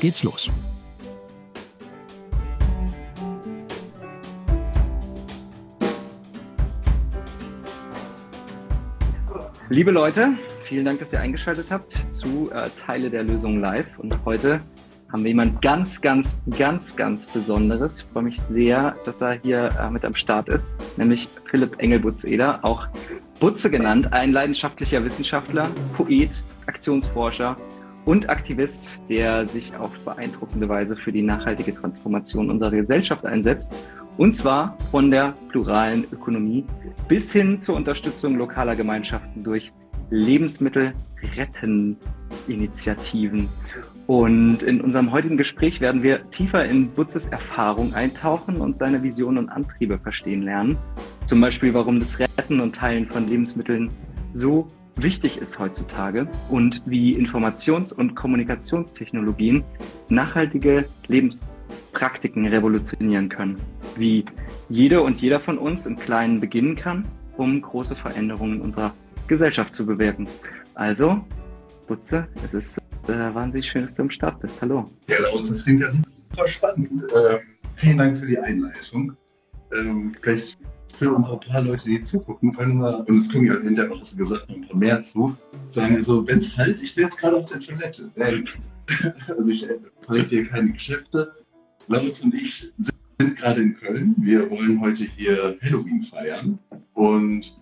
geht's los. Liebe Leute, vielen Dank, dass ihr eingeschaltet habt zu äh, Teile der Lösung live. Und heute haben wir jemand ganz, ganz, ganz, ganz Besonderes. Ich freue mich sehr, dass er hier äh, mit am Start ist, nämlich Philipp Engelbutz-Eder, auch Butze genannt, ein leidenschaftlicher Wissenschaftler, Poet, Aktionsforscher und Aktivist, der sich auf beeindruckende Weise für die nachhaltige Transformation unserer Gesellschaft einsetzt. Und zwar von der pluralen Ökonomie bis hin zur Unterstützung lokaler Gemeinschaften durch Lebensmittelretten-Initiativen. Und in unserem heutigen Gespräch werden wir tiefer in Butzes Erfahrung eintauchen und seine Visionen und Antriebe verstehen lernen. Zum Beispiel, warum das Retten und Teilen von Lebensmitteln so wichtig ist heutzutage und wie Informations- und Kommunikationstechnologien nachhaltige Lebenspraktiken revolutionieren können. Wie jede und jeder von uns im Kleinen beginnen kann, um große Veränderungen unserer Gesellschaft zu bewirken. Also, Butze, es ist äh, wahnsinnig schön, dass du am Start bist. Hallo. Ja, das klingt ja super spannend. Ähm, vielen Dank für die Einleitung. Ähm, vielleicht für ein paar Leute, die zugucken, können wir, und es kommen ja hinterher noch, was du gesagt hast, ein paar mehr zu, sagen wir so, wenn es halt, ich bin jetzt gerade auf der Toilette. Also ich verrichte hier keine Geschäfte. Lautz und ich sind gerade in Köln. Wir wollen heute hier Halloween feiern. Und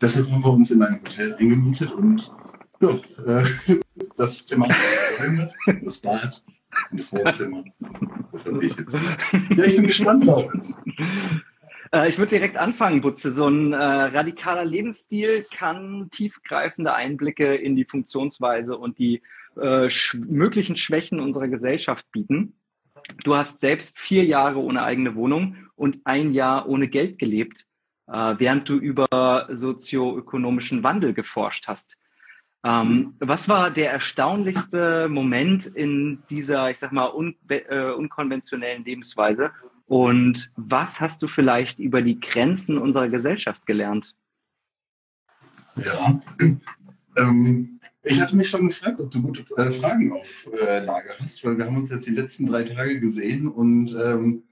deshalb haben wir uns in einem Hotel eingemietet und ja, äh, das Thema das Bad und das Wohnzimmer. Ja, ich bin gespannt, Lautz. Äh, ich würde direkt anfangen, Butze. So ein äh, radikaler Lebensstil kann tiefgreifende Einblicke in die Funktionsweise und die äh, sch möglichen Schwächen unserer Gesellschaft bieten. Du hast selbst vier Jahre ohne eigene Wohnung und ein Jahr ohne Geld gelebt, äh, während du über sozioökonomischen Wandel geforscht hast. Ähm, was war der erstaunlichste Moment in dieser, ich sag mal, un äh, unkonventionellen Lebensweise und was hast du vielleicht über die Grenzen unserer Gesellschaft gelernt? Ja, ähm, ich hatte mich schon gefragt, ob du gute äh, Fragen auf äh, Lager hast, weil wir haben uns jetzt die letzten drei Tage gesehen und ähm,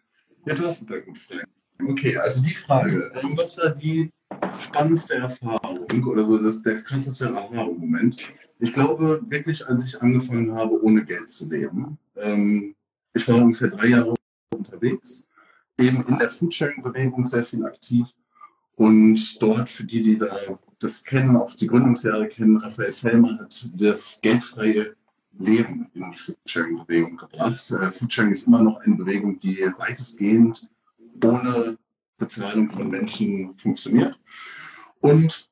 ja, du hast ein paar gute Fragen. Okay, also die Frage, ähm, was war die spannendste Erfahrung oder so das, der krasseste Erfahrungsmoment? Ich glaube wirklich, als ich angefangen habe, ohne Geld zu leben, ähm, ich war ungefähr drei Jahre unterwegs eben in der Foodsharing-Bewegung sehr viel aktiv. Und dort, für die, die da das kennen, auch die Gründungsjahre kennen, Raphael Fellmer hat das geldfreie Leben in die Foodsharing-Bewegung gebracht. Äh, Foodsharing ist immer noch eine Bewegung, die weitestgehend ohne Bezahlung von Menschen funktioniert. Und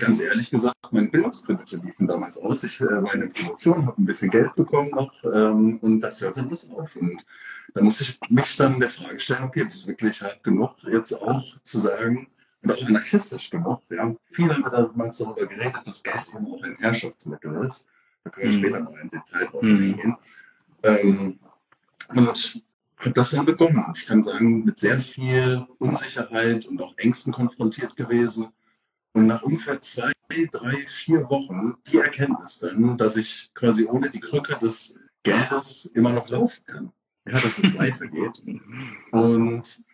ganz ehrlich gesagt, meine Bildungskredite liefen damals aus. Ich äh, war in der Promotion, habe ein bisschen Geld bekommen noch ähm, und das hörte das auf. Und da muss ich mich dann der Frage stellen, okay, ist wirklich hart genug, jetzt auch zu sagen, und auch anarchistisch genug. Viele haben damals darüber geredet, dass Geld eben auch ein Herrschaftsmittel ist. Da können wir mhm. später noch in Detail drauf mhm. eingehen. Ähm, und habe das dann begonnen. Ich kann sagen, mit sehr viel Unsicherheit und auch Ängsten konfrontiert gewesen. Und nach ungefähr zwei, drei, vier Wochen die Erkenntnis dann, dass ich quasi ohne die Krücke des Geldes immer noch laufen kann ja, dass es weitergeht. Und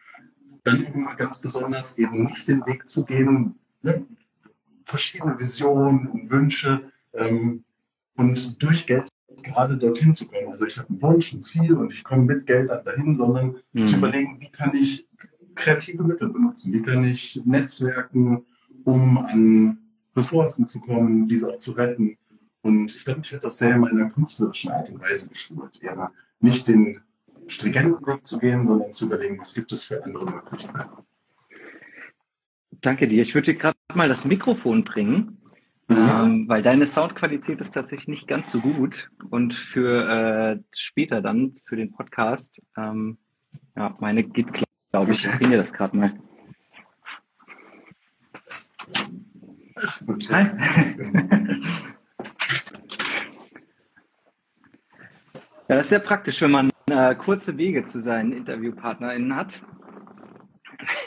dann immer ganz besonders eben nicht den Weg zu gehen, ne, verschiedene Visionen und Wünsche ähm, und durch Geld gerade dorthin zu kommen. Also ich habe einen Wunsch, ein Ziel und ich komme mit Geld dann dahin, sondern mhm. zu überlegen, wie kann ich kreative Mittel benutzen, wie kann ich Netzwerken, um an Ressourcen zu kommen, diese auch zu retten. Und ich glaube, mich hat das sehr in meiner künstlerischen Art und Weise geschult, eben nicht den stringenten Weg zu gehen, sondern zu überlegen, was gibt es für andere Möglichkeiten. Danke dir. Ich würde dir gerade mal das Mikrofon bringen. Ähm, weil deine Soundqualität ist tatsächlich nicht ganz so gut. Und für äh, später dann, für den Podcast, ähm, ja, meine geht glaube ich. Ich bringe dir das gerade mal. Hi. Ja, das ist sehr praktisch, wenn man äh, kurze Wege zu seinen InterviewpartnerInnen hat.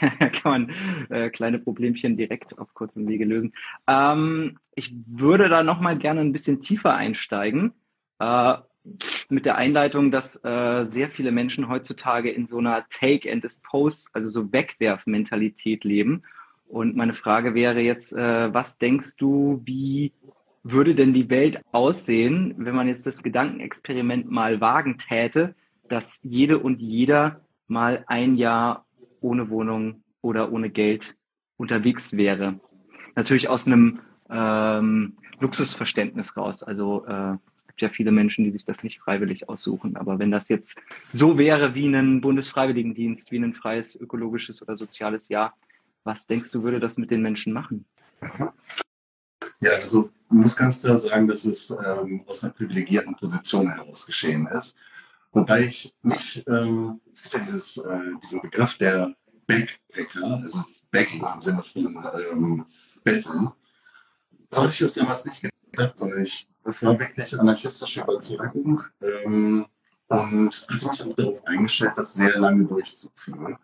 kann man äh, kleine Problemchen direkt auf kurzem Wege lösen. Ähm, ich würde da nochmal gerne ein bisschen tiefer einsteigen. Äh, mit der Einleitung, dass äh, sehr viele Menschen heutzutage in so einer Take and Dispose, also so Wegwerfmentalität leben. Und meine Frage wäre jetzt, äh, was denkst du, wie würde denn die Welt aussehen, wenn man jetzt das Gedankenexperiment mal wagen täte, dass jede und jeder mal ein Jahr ohne Wohnung oder ohne Geld unterwegs wäre? Natürlich aus einem ähm, Luxusverständnis raus. Also äh, gibt ja viele Menschen, die sich das nicht freiwillig aussuchen. Aber wenn das jetzt so wäre wie ein Bundesfreiwilligendienst, wie ein freies ökologisches oder soziales Jahr, was denkst du, würde das mit den Menschen machen? Ja, also ich muss ganz klar sagen, dass es ähm, aus einer privilegierten Position heraus geschehen ist. Wobei ich nicht, ähm, es gibt ja dieses, äh, diesen Begriff der Backpacker, also Backing im Sinne von ähm, Betteln. So hatte ich das damals nicht gedacht, sondern ich, das war wirklich anarchistische Überzeugung ähm, und hatte mich auch darauf eingestellt, das sehr lange durchzuführen.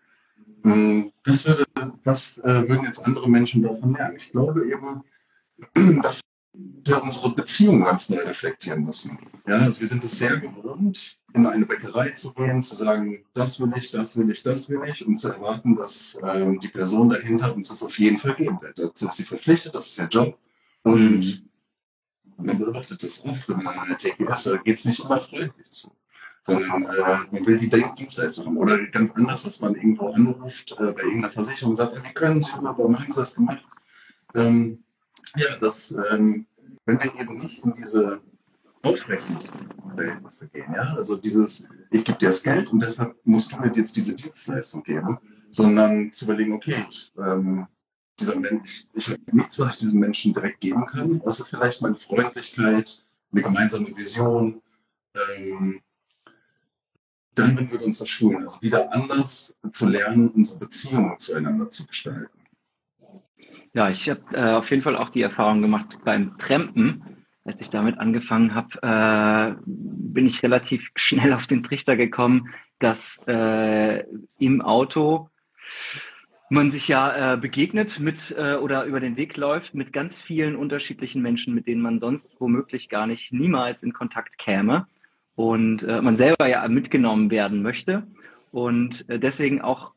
Ähm, was, würde, was äh, würden jetzt andere Menschen davon lernen? Ich glaube eben, dass wir unsere Beziehung ganz neu reflektieren müssen. Ja, also wir sind es sehr gewohnt, in eine Bäckerei zu gehen, zu sagen, das will ich, das will ich, das will ich, und zu erwarten, dass ähm, die Person dahinter uns das auf jeden Fall geben wird. Dazu ist sie verpflichtet, das ist ihr Job. Und man beobachtet das oft, wenn man an einer TGS, da geht es nicht immer freundlich zu. Sondern äh, man will die Dienstleistung haben. Oder ganz anders, dass man irgendwo anruft äh, bei irgendeiner Versicherung und sagt, wie können Sie, warum haben Sie das gemacht? Ähm, ja, dass ähm, wenn wir eben nicht in diese Aufrechnungsverhältnisse gehen, ja, also dieses, ich gebe dir das Geld und deshalb musst du mir jetzt diese Dienstleistung geben, sondern zu überlegen, okay, ähm, dieser Mensch, ich habe nichts, was ich diesem Menschen direkt geben kann, außer vielleicht meine Freundlichkeit, eine gemeinsame Vision. Ähm, dann würden wir uns das schulen, also wieder anders zu lernen, unsere Beziehungen zueinander zu gestalten. Ja, ich habe äh, auf jeden Fall auch die Erfahrung gemacht beim Trampen. Als ich damit angefangen habe, äh, bin ich relativ schnell auf den Trichter gekommen, dass äh, im Auto man sich ja äh, begegnet mit äh, oder über den Weg läuft mit ganz vielen unterschiedlichen Menschen, mit denen man sonst womöglich gar nicht niemals in Kontakt käme und äh, man selber ja mitgenommen werden möchte und äh, deswegen auch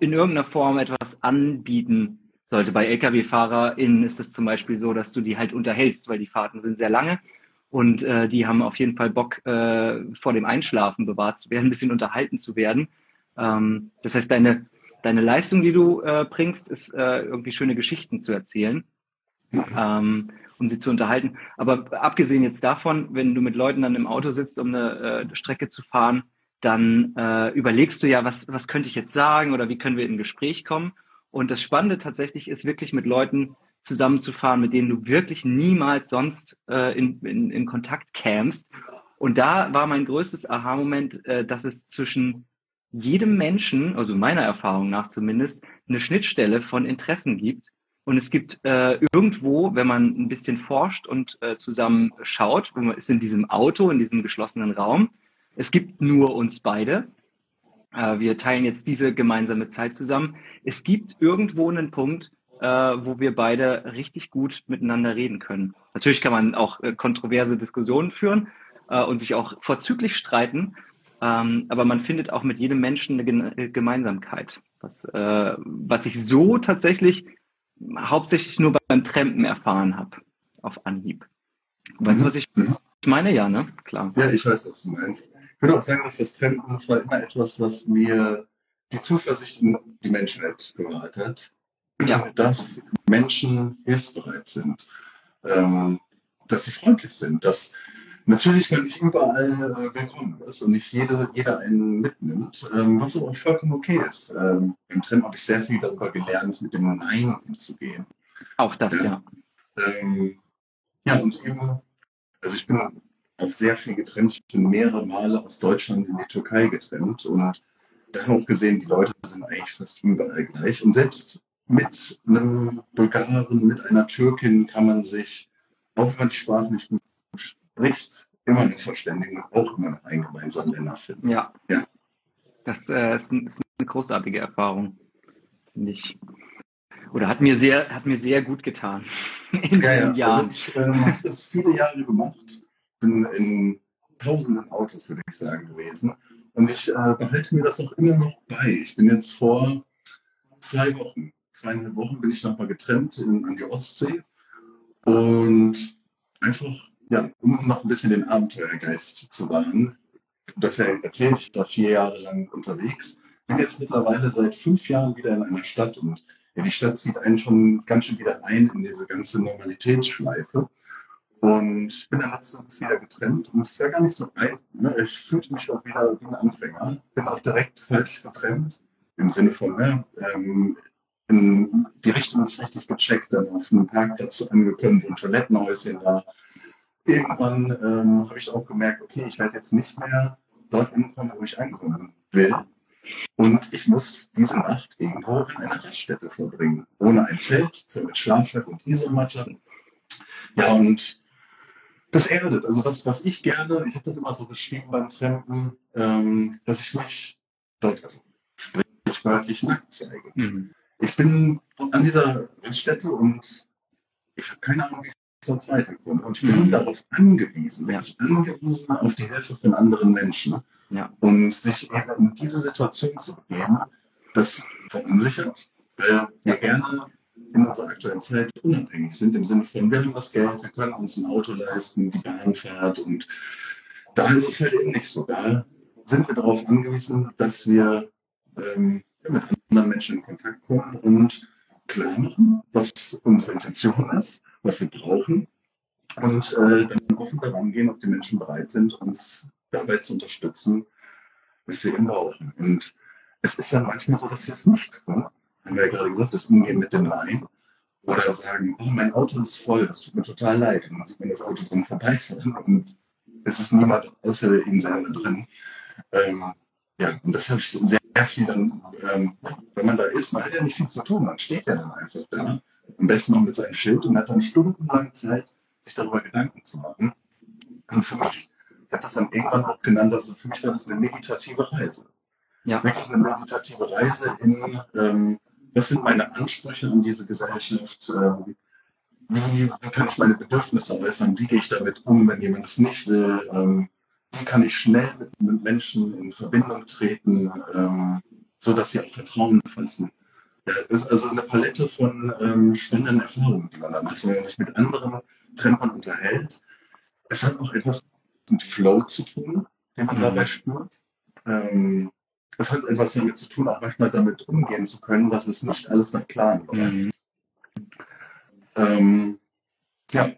in irgendeiner Form etwas anbieten sollte. Bei Lkw-FahrerInnen ist es zum Beispiel so, dass du die halt unterhältst, weil die Fahrten sind sehr lange und äh, die haben auf jeden Fall Bock, äh, vor dem Einschlafen bewahrt zu werden, ein bisschen unterhalten zu werden. Ähm, das heißt, deine, deine Leistung, die du äh, bringst, ist äh, irgendwie schöne Geschichten zu erzählen. Ähm, um sie zu unterhalten. Aber abgesehen jetzt davon, wenn du mit Leuten dann im Auto sitzt, um eine äh, Strecke zu fahren, dann äh, überlegst du ja, was, was könnte ich jetzt sagen oder wie können wir in ein Gespräch kommen. Und das Spannende tatsächlich ist wirklich mit Leuten zusammenzufahren, mit denen du wirklich niemals sonst äh, in, in, in Kontakt kämst. Und da war mein größtes Aha-Moment, äh, dass es zwischen jedem Menschen, also meiner Erfahrung nach zumindest, eine Schnittstelle von Interessen gibt. Und es gibt äh, irgendwo, wenn man ein bisschen forscht und äh, zusammen schaut, man ist in diesem Auto, in diesem geschlossenen Raum, es gibt nur uns beide. Äh, wir teilen jetzt diese gemeinsame Zeit zusammen. Es gibt irgendwo einen Punkt, äh, wo wir beide richtig gut miteinander reden können. Natürlich kann man auch äh, kontroverse Diskussionen führen äh, und sich auch vorzüglich streiten, ähm, aber man findet auch mit jedem Menschen eine äh, Gemeinsamkeit, was, äh, was ich so tatsächlich hauptsächlich nur beim Trampen erfahren habe, auf Anhieb. Weißt du, mhm. was ich meine? Ja, ne? Klar. Ja, ich weiß, was du meinst. Ich würde auch sagen, dass das Trampen, das war immer etwas, was mir die Zuversicht in die Menschenwelt bewahrt hat. Ja. Dass Menschen hilfsbereit sind, ähm, dass sie freundlich sind, dass natürlich man nicht überall äh, willkommen ist und nicht jede, jeder einen mitnimmt, ähm, was aber auch vollkommen okay ist. Ähm, Im Tram habe ich sehr viel darüber gelernt, mit dem Nein umzugehen. Auch das, ja. ja. Ähm, ja, und eben, also ich bin auch sehr viel getrennt. Ich bin mehrere Male aus Deutschland in die Türkei getrennt und dann auch gesehen, die Leute sind eigentlich fast überall gleich. Und selbst mit einem Bulgaren, mit einer Türkin kann man sich, auch wenn man die Sprache nicht gut spricht, immer noch verständigen und auch immer noch einen gemeinsamen Nenner finden. Ja. Ja. Das äh, ist, ein, ist, eine großartige Erfahrung, finde ich. Oder hat mir sehr, hat mir sehr gut getan. In ja, ja. Jahr. Also ich äh, habe das viele Jahre gemacht. Bin in tausenden Autos, würde ich sagen, gewesen. Und ich äh, behalte mir das auch immer noch bei. Ich bin jetzt vor zwei Wochen, zweieinhalb Wochen bin ich nochmal getrennt in, an die Ostsee. Und einfach, ja, um noch ein bisschen den Abenteuergeist zu wahren. Das ja erzählt, ich war vier Jahre lang unterwegs. Bin jetzt mittlerweile seit fünf Jahren wieder in einer Stadt und ja, die Stadt zieht einen schon ganz schön wieder ein in diese ganze Normalitätsschleife. Und bin dann letztens wieder getrennt und es war gar nicht so ein. Ne? Ich fühlte mich auch wieder wie ein Anfänger. Bin auch direkt falsch getrennt. Im Sinne von, ne, ähm, in die Richtung nicht richtig gecheckt, dann auf einem Parkplatz angekommen, ein Toilettenhäuschen war. Irgendwann ähm, habe ich auch gemerkt, okay, ich werde jetzt nicht mehr dort ankommen, wo ich ankommen will. Und ich muss diese Nacht irgendwo in einer Raststätte verbringen. Ohne ein Zelt, mit Schlafsack und Isomatte. Ja, und das erdet. Also was, was ich gerne, ich habe das immer so beschrieben beim Trampen, ähm, dass ich mich dort, also sprichwörtlich nackt zeige. Mhm. Ich bin an dieser Raststätte und ich habe keine Ahnung, wie ich sonst weiterkomme. Und ich bin mhm. darauf angewiesen, ja. angewiesen auf die Hilfe von anderen Menschen. Ja. Und sich eben in diese Situation zu begeben, das verunsichert, weil wir gerne in unserer aktuellen Zeit unabhängig sind, im Sinne von, wir haben das Geld, wir können uns ein Auto leisten, die Bahn fährt und da ist es halt eben nicht so. Da sind wir darauf angewiesen, dass wir ähm, mit anderen Menschen in Kontakt kommen und machen, was unsere Intention ist, was wir brauchen und äh, dann offen daran gehen, ob die Menschen bereit sind, uns dabei zu unterstützen, was wir eben brauchen. Und es ist dann manchmal so, dass sie es nicht tun haben wir ja gerade gesagt, das Umgehen mit dem Nein. Oder sagen, oh, mein Auto ist voll, das tut mir total leid. Und dann sieht man das Auto drin vorbeifahren und es ist niemand außer ihm selber drin. Ähm, ja, und das habe ich sehr, sehr viel dann, ähm, wenn man da ist, man hat ja nicht viel zu tun, man steht ja dann einfach da, am besten noch mit seinem Schild und hat dann stundenlang Zeit, sich darüber Gedanken zu machen. Und für mich, ich habe das dann irgendwann auch genannt, also für mich war das eine meditative Reise. Ja. Wirklich eine meditative Reise in, ähm, was sind meine Ansprüche an diese Gesellschaft? Ähm, wie, wie, kann ich meine Bedürfnisse äußern? Wie gehe ich damit um, wenn jemand es nicht will? Ähm, wie kann ich schnell mit, Menschen in Verbindung treten, ähm, so dass sie auch Vertrauen fassen? Ja, ist also eine Palette von ähm, spannenden Erfahrungen, die man da macht, wenn man sich mit anderen Trempern unterhält. Es hat auch etwas mit Flow zu tun, den man mhm. dabei spürt. Ähm, das hat etwas damit zu tun, auch manchmal damit umgehen zu können, dass es nicht alles nach Plan läuft. Mhm. Ähm, ja.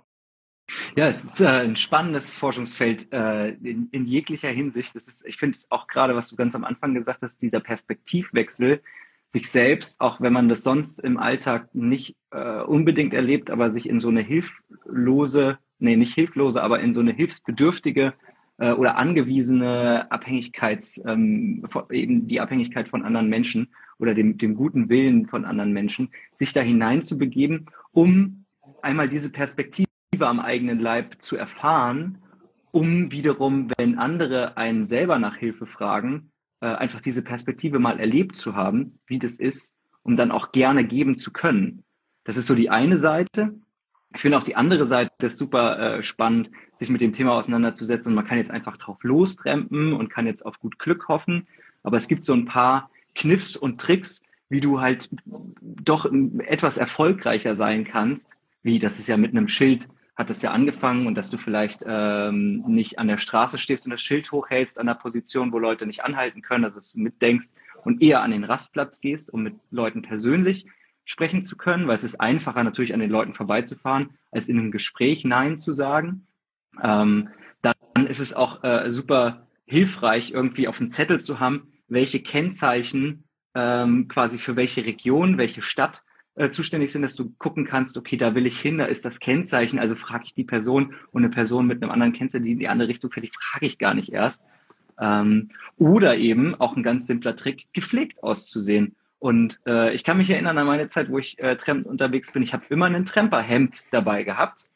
Ja, es ist äh, ein spannendes Forschungsfeld äh, in, in, jeglicher Hinsicht. Das ist, ich finde es auch gerade, was du ganz am Anfang gesagt hast, dieser Perspektivwechsel, sich selbst, auch wenn man das sonst im Alltag nicht äh, unbedingt erlebt, aber sich in so eine hilflose, nee, nicht hilflose, aber in so eine hilfsbedürftige äh, oder angewiesene Abhängigkeits, ähm, eben die Abhängigkeit von anderen Menschen oder dem, dem guten Willen von anderen Menschen, sich da hineinzubegeben, um einmal diese Perspektive am eigenen Leib zu erfahren, um wiederum, wenn andere einen selber nach Hilfe fragen, äh, einfach diese Perspektive mal erlebt zu haben, wie das ist, um dann auch gerne geben zu können. Das ist so die eine Seite. Ich finde auch die andere Seite ist super äh, spannend, sich mit dem Thema auseinanderzusetzen und man kann jetzt einfach drauf lostrempen und kann jetzt auf gut Glück hoffen. Aber es gibt so ein paar Kniffs und Tricks, wie du halt doch etwas erfolgreicher sein kannst, wie das ist ja mit einem Schild hat das ja angefangen und dass du vielleicht ähm, nicht an der Straße stehst und das Schild hochhältst an der Position, wo Leute nicht anhalten können, dass du mitdenkst und eher an den Rastplatz gehst, um mit Leuten persönlich sprechen zu können, weil es ist einfacher natürlich an den Leuten vorbeizufahren, als in einem Gespräch Nein zu sagen. Ähm, dann ist es auch äh, super hilfreich, irgendwie auf dem Zettel zu haben, welche Kennzeichen ähm, quasi für welche Region, welche Stadt äh, zuständig sind, dass du gucken kannst, okay, da will ich hin, da ist das Kennzeichen, also frage ich die Person und eine Person mit einem anderen Kennzeichen, die in die andere Richtung fährt, die frage ich gar nicht erst. Ähm, oder eben auch ein ganz simpler Trick, gepflegt auszusehen. Und äh, ich kann mich erinnern an meine Zeit, wo ich äh, Tramp unterwegs bin. Ich habe immer ein Tremperhemd dabei gehabt,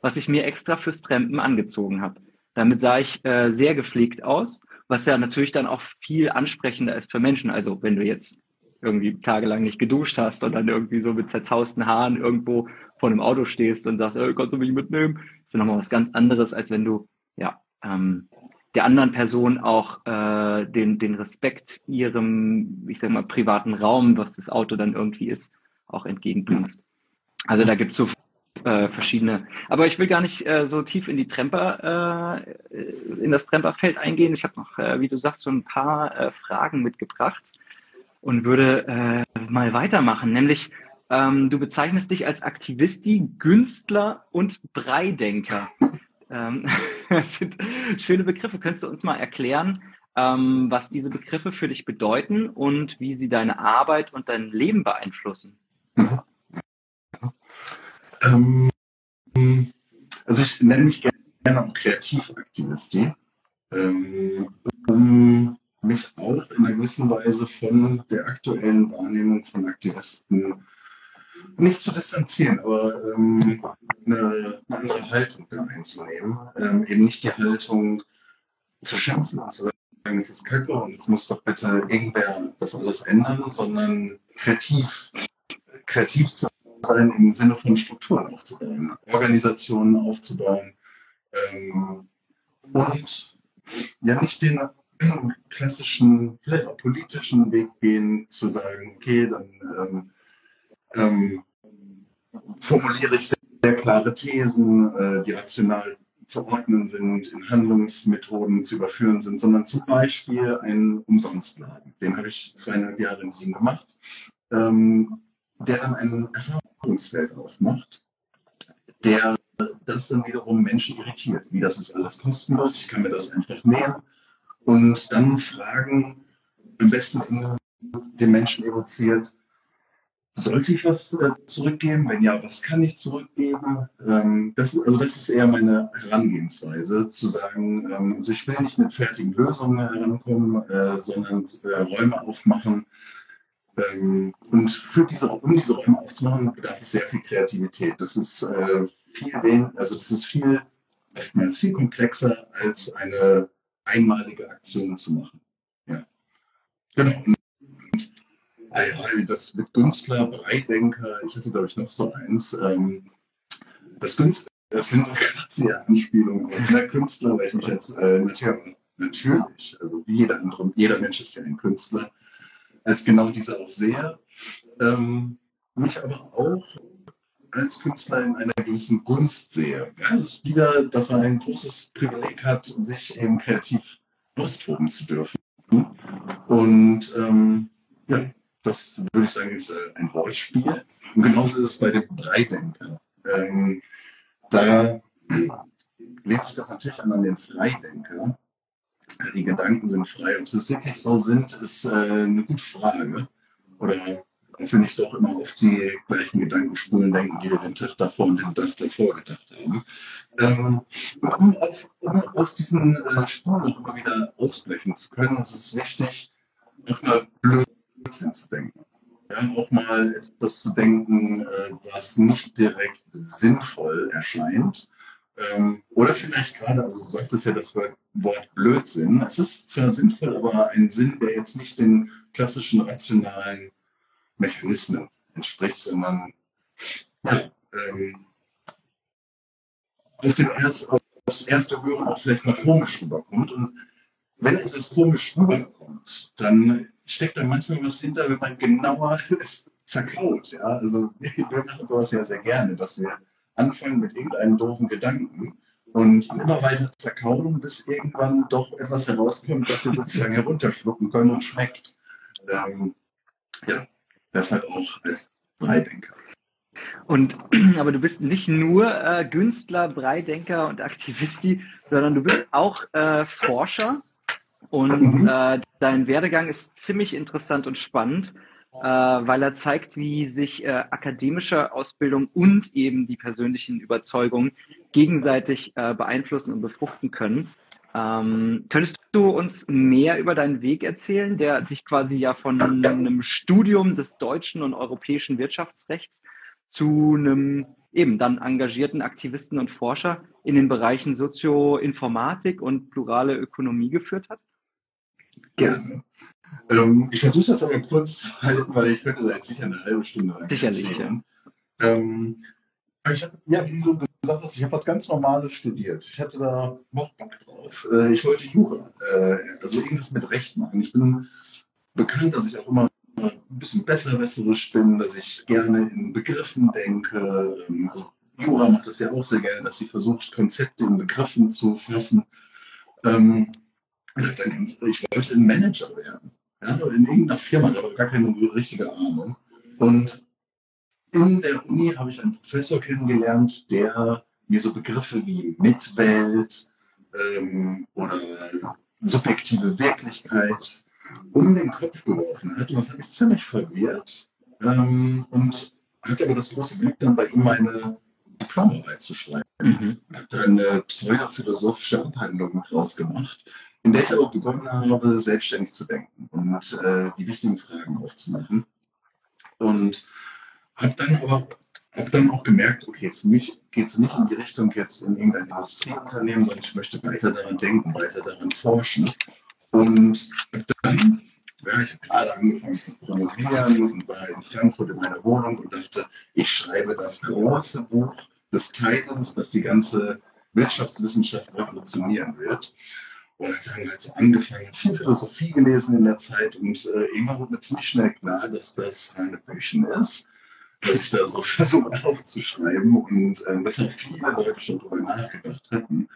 was ich mir extra fürs Trampen angezogen habe. Damit sah ich äh, sehr gepflegt aus, was ja natürlich dann auch viel ansprechender ist für Menschen. Also wenn du jetzt irgendwie tagelang nicht geduscht hast und dann irgendwie so mit zerzausten Haaren irgendwo vor einem Auto stehst und sagst, hey, kannst du mich mitnehmen? ist ja nochmal was ganz anderes, als wenn du ja ähm, der anderen Person auch äh, den, den Respekt ihrem, ich sag mal, privaten Raum, was das Auto dann irgendwie ist, auch entgegenbringst. Also da gibt's so äh, verschiedene. Aber ich will gar nicht äh, so tief in die Tremper, äh, in das Tremperfeld eingehen. Ich habe noch, äh, wie du sagst, so ein paar äh, Fragen mitgebracht und würde äh, mal weitermachen. Nämlich, ähm, du bezeichnest dich als Aktivisti, Günstler und Breidenker. Ähm, das sind schöne Begriffe. Könntest du uns mal erklären, ähm, was diese Begriffe für dich bedeuten und wie sie deine Arbeit und dein Leben beeinflussen? Ähm, also ich nenne mich gerne auch Kreativaktivisti, ähm, mich auch in einer gewissen Weise von der aktuellen Wahrnehmung von Aktivisten nicht zu distanzieren, aber ähm, eine, eine, andere Haltung da einzunehmen. Ähm, eben nicht die Haltung zu schimpfen und zu sagen, es ist kacke und es muss doch bitte irgendwer das alles ändern, sondern kreativ, kreativ zu sein im Sinne von Strukturen aufzubauen, Organisationen aufzubauen ähm, und ja nicht den klassischen, vielleicht auch politischen Weg gehen, zu sagen, okay, dann ähm, ähm, formuliere ich sehr, sehr klare Thesen, äh, die rational zu ordnen sind, in Handlungsmethoden zu überführen sind, sondern zum Beispiel einen Umsonstladen. Den habe ich zweieinhalb Jahre in Siegen gemacht, ähm, der dann ein Erfahrungsfeld aufmacht, der das dann wiederum Menschen irritiert. Wie das ist alles kostenlos, ich kann mir das einfach nehmen und dann fragen, am besten in den Menschen evoziert, sollte ich was äh, zurückgeben? Wenn ja, was kann ich zurückgeben? Ähm, das, also das ist eher meine Herangehensweise, zu sagen, ähm, also ich will nicht mit fertigen Lösungen herankommen, äh, sondern äh, Räume aufmachen. Ähm, und für diese, um diese Räume aufzumachen, bedarf es sehr viel Kreativität. Das ist viel, also das ist viel, oftmals viel komplexer als eine einmalige Aktion zu machen. Ja. Genau. Das mit Künstler, Breidenker, ich hatte glaube ich noch so eins. Ähm, das Künstler, das sind quasi Anspielungen der Künstler, weil ich mich jetzt äh, natürlich, natürlich, also wie jeder andere, jeder Mensch ist ja ein Künstler, als genau dieser auch sehe. Ähm, mich aber auch als Künstler in einer gewissen Gunst sehe. Ja, also wieder, dass man ein großes Privileg hat, sich eben kreativ austoben zu dürfen. Und ähm, ja, das würde ich sagen, ist äh, ein Wortspiel. Und genauso ist es bei dem Breidenker. Ähm, da lehnt sich das natürlich an, an den Freidenker. Die Gedanken sind frei. Ob sie es wirklich so sind, ist äh, eine gute Frage. Oder wenn ich doch immer auf die gleichen Gedankenspulen denken, die wir den Tag davor und den Tag davor gedacht haben. Ähm, um, auf, um, aus diesen äh, Spuren immer wieder ausbrechen zu können, ist es wichtig, auch mal Blödsinn zu denken. Ja, auch mal etwas zu denken, äh, was nicht direkt sinnvoll erscheint. Ähm, oder vielleicht gerade, also du sagtest ja das Wort Blödsinn. Es ist zwar sinnvoll, aber ein Sinn, der jetzt nicht den klassischen rationalen Mechanismen entspricht, sondern ähm, auf den erst, aufs erste Hören auch vielleicht mal komisch rüberkommt. Und wenn etwas komisch rüberkommt, dann steckt da manchmal was hinter, wenn man genauer es zerkaut. Ja? Also wir machen sowas ja sehr gerne, dass wir anfangen mit irgendeinem doofen Gedanken und immer weiter zerkauen, bis irgendwann doch etwas herauskommt, das wir sozusagen herunterschlucken können und schmeckt. Ähm, ja, deshalb auch als Freidenker. Und aber du bist nicht nur äh, Künstler, Breidenker und Aktivisti, sondern du bist auch äh, Forscher und mhm. äh, dein Werdegang ist ziemlich interessant und spannend. äh, weil er zeigt, wie sich äh, akademische Ausbildung und eben die persönlichen Überzeugungen gegenseitig äh, beeinflussen und befruchten können. Ähm, könntest du uns mehr über deinen Weg erzählen, der sich quasi ja von einem Studium des deutschen und europäischen Wirtschaftsrechts zu einem eben dann engagierten Aktivisten und Forscher in den Bereichen Sozioinformatik und plurale Ökonomie geführt hat? Gerne. Ähm, ich versuche das aber kurz zu halten, weil ich könnte da jetzt sicher eine halbe Stunde lang Sicherlich, ja. Ähm, ich habe, ja, wie du gesagt hast, ich habe was ganz Normales studiert. Ich hatte da noch Bock drauf. Äh, ich wollte Jura, äh, also irgendwas mit Recht machen. Ich bin bekannt, dass ich auch immer ein bisschen besserwisserisch bin, dass ich gerne in Begriffen denke. Ähm, also Jura macht das ja auch sehr gerne, dass sie versucht, Konzepte in Begriffen zu fassen. Ähm, ich wollte ein Manager werden. Ja, in irgendeiner Firma, aber gar keine richtige Ahnung. Und in der Uni habe ich einen Professor kennengelernt, der mir so Begriffe wie Mitwelt ähm, oder subjektive Wirklichkeit um den Kopf geworfen hat. Und das hat mich ziemlich verwirrt. Ähm, und hatte aber das große Glück, dann bei ihm eine Diplomarbeit zu schreiben. Mhm. Hat da eine pseudophilosophische Abhandlung draus gemacht, in der ich auch begonnen habe, selbstständig zu denken und äh, die wichtigen Fragen aufzumachen. Und habe dann aber hab dann auch gemerkt, okay, für mich geht es nicht in die Richtung jetzt in irgendein Industrieunternehmen, sondern ich möchte weiter daran denken, weiter daran forschen. Und dann, ja, ich habe gerade angefangen zu promovieren und war in Frankfurt in meiner Wohnung und dachte, ich schreibe das große Buch des Teilens, das die ganze Wirtschaftswissenschaft revolutionieren wird. Und dann halt so angefangen, viel Philosophie gelesen in der Zeit und äh, irgendwann wurde mir ziemlich schnell klar, dass das eine Büchen ist, dass ich da so versuche aufzuschreiben und äh, dass auch viele Leute schon drüber nachgedacht hatten.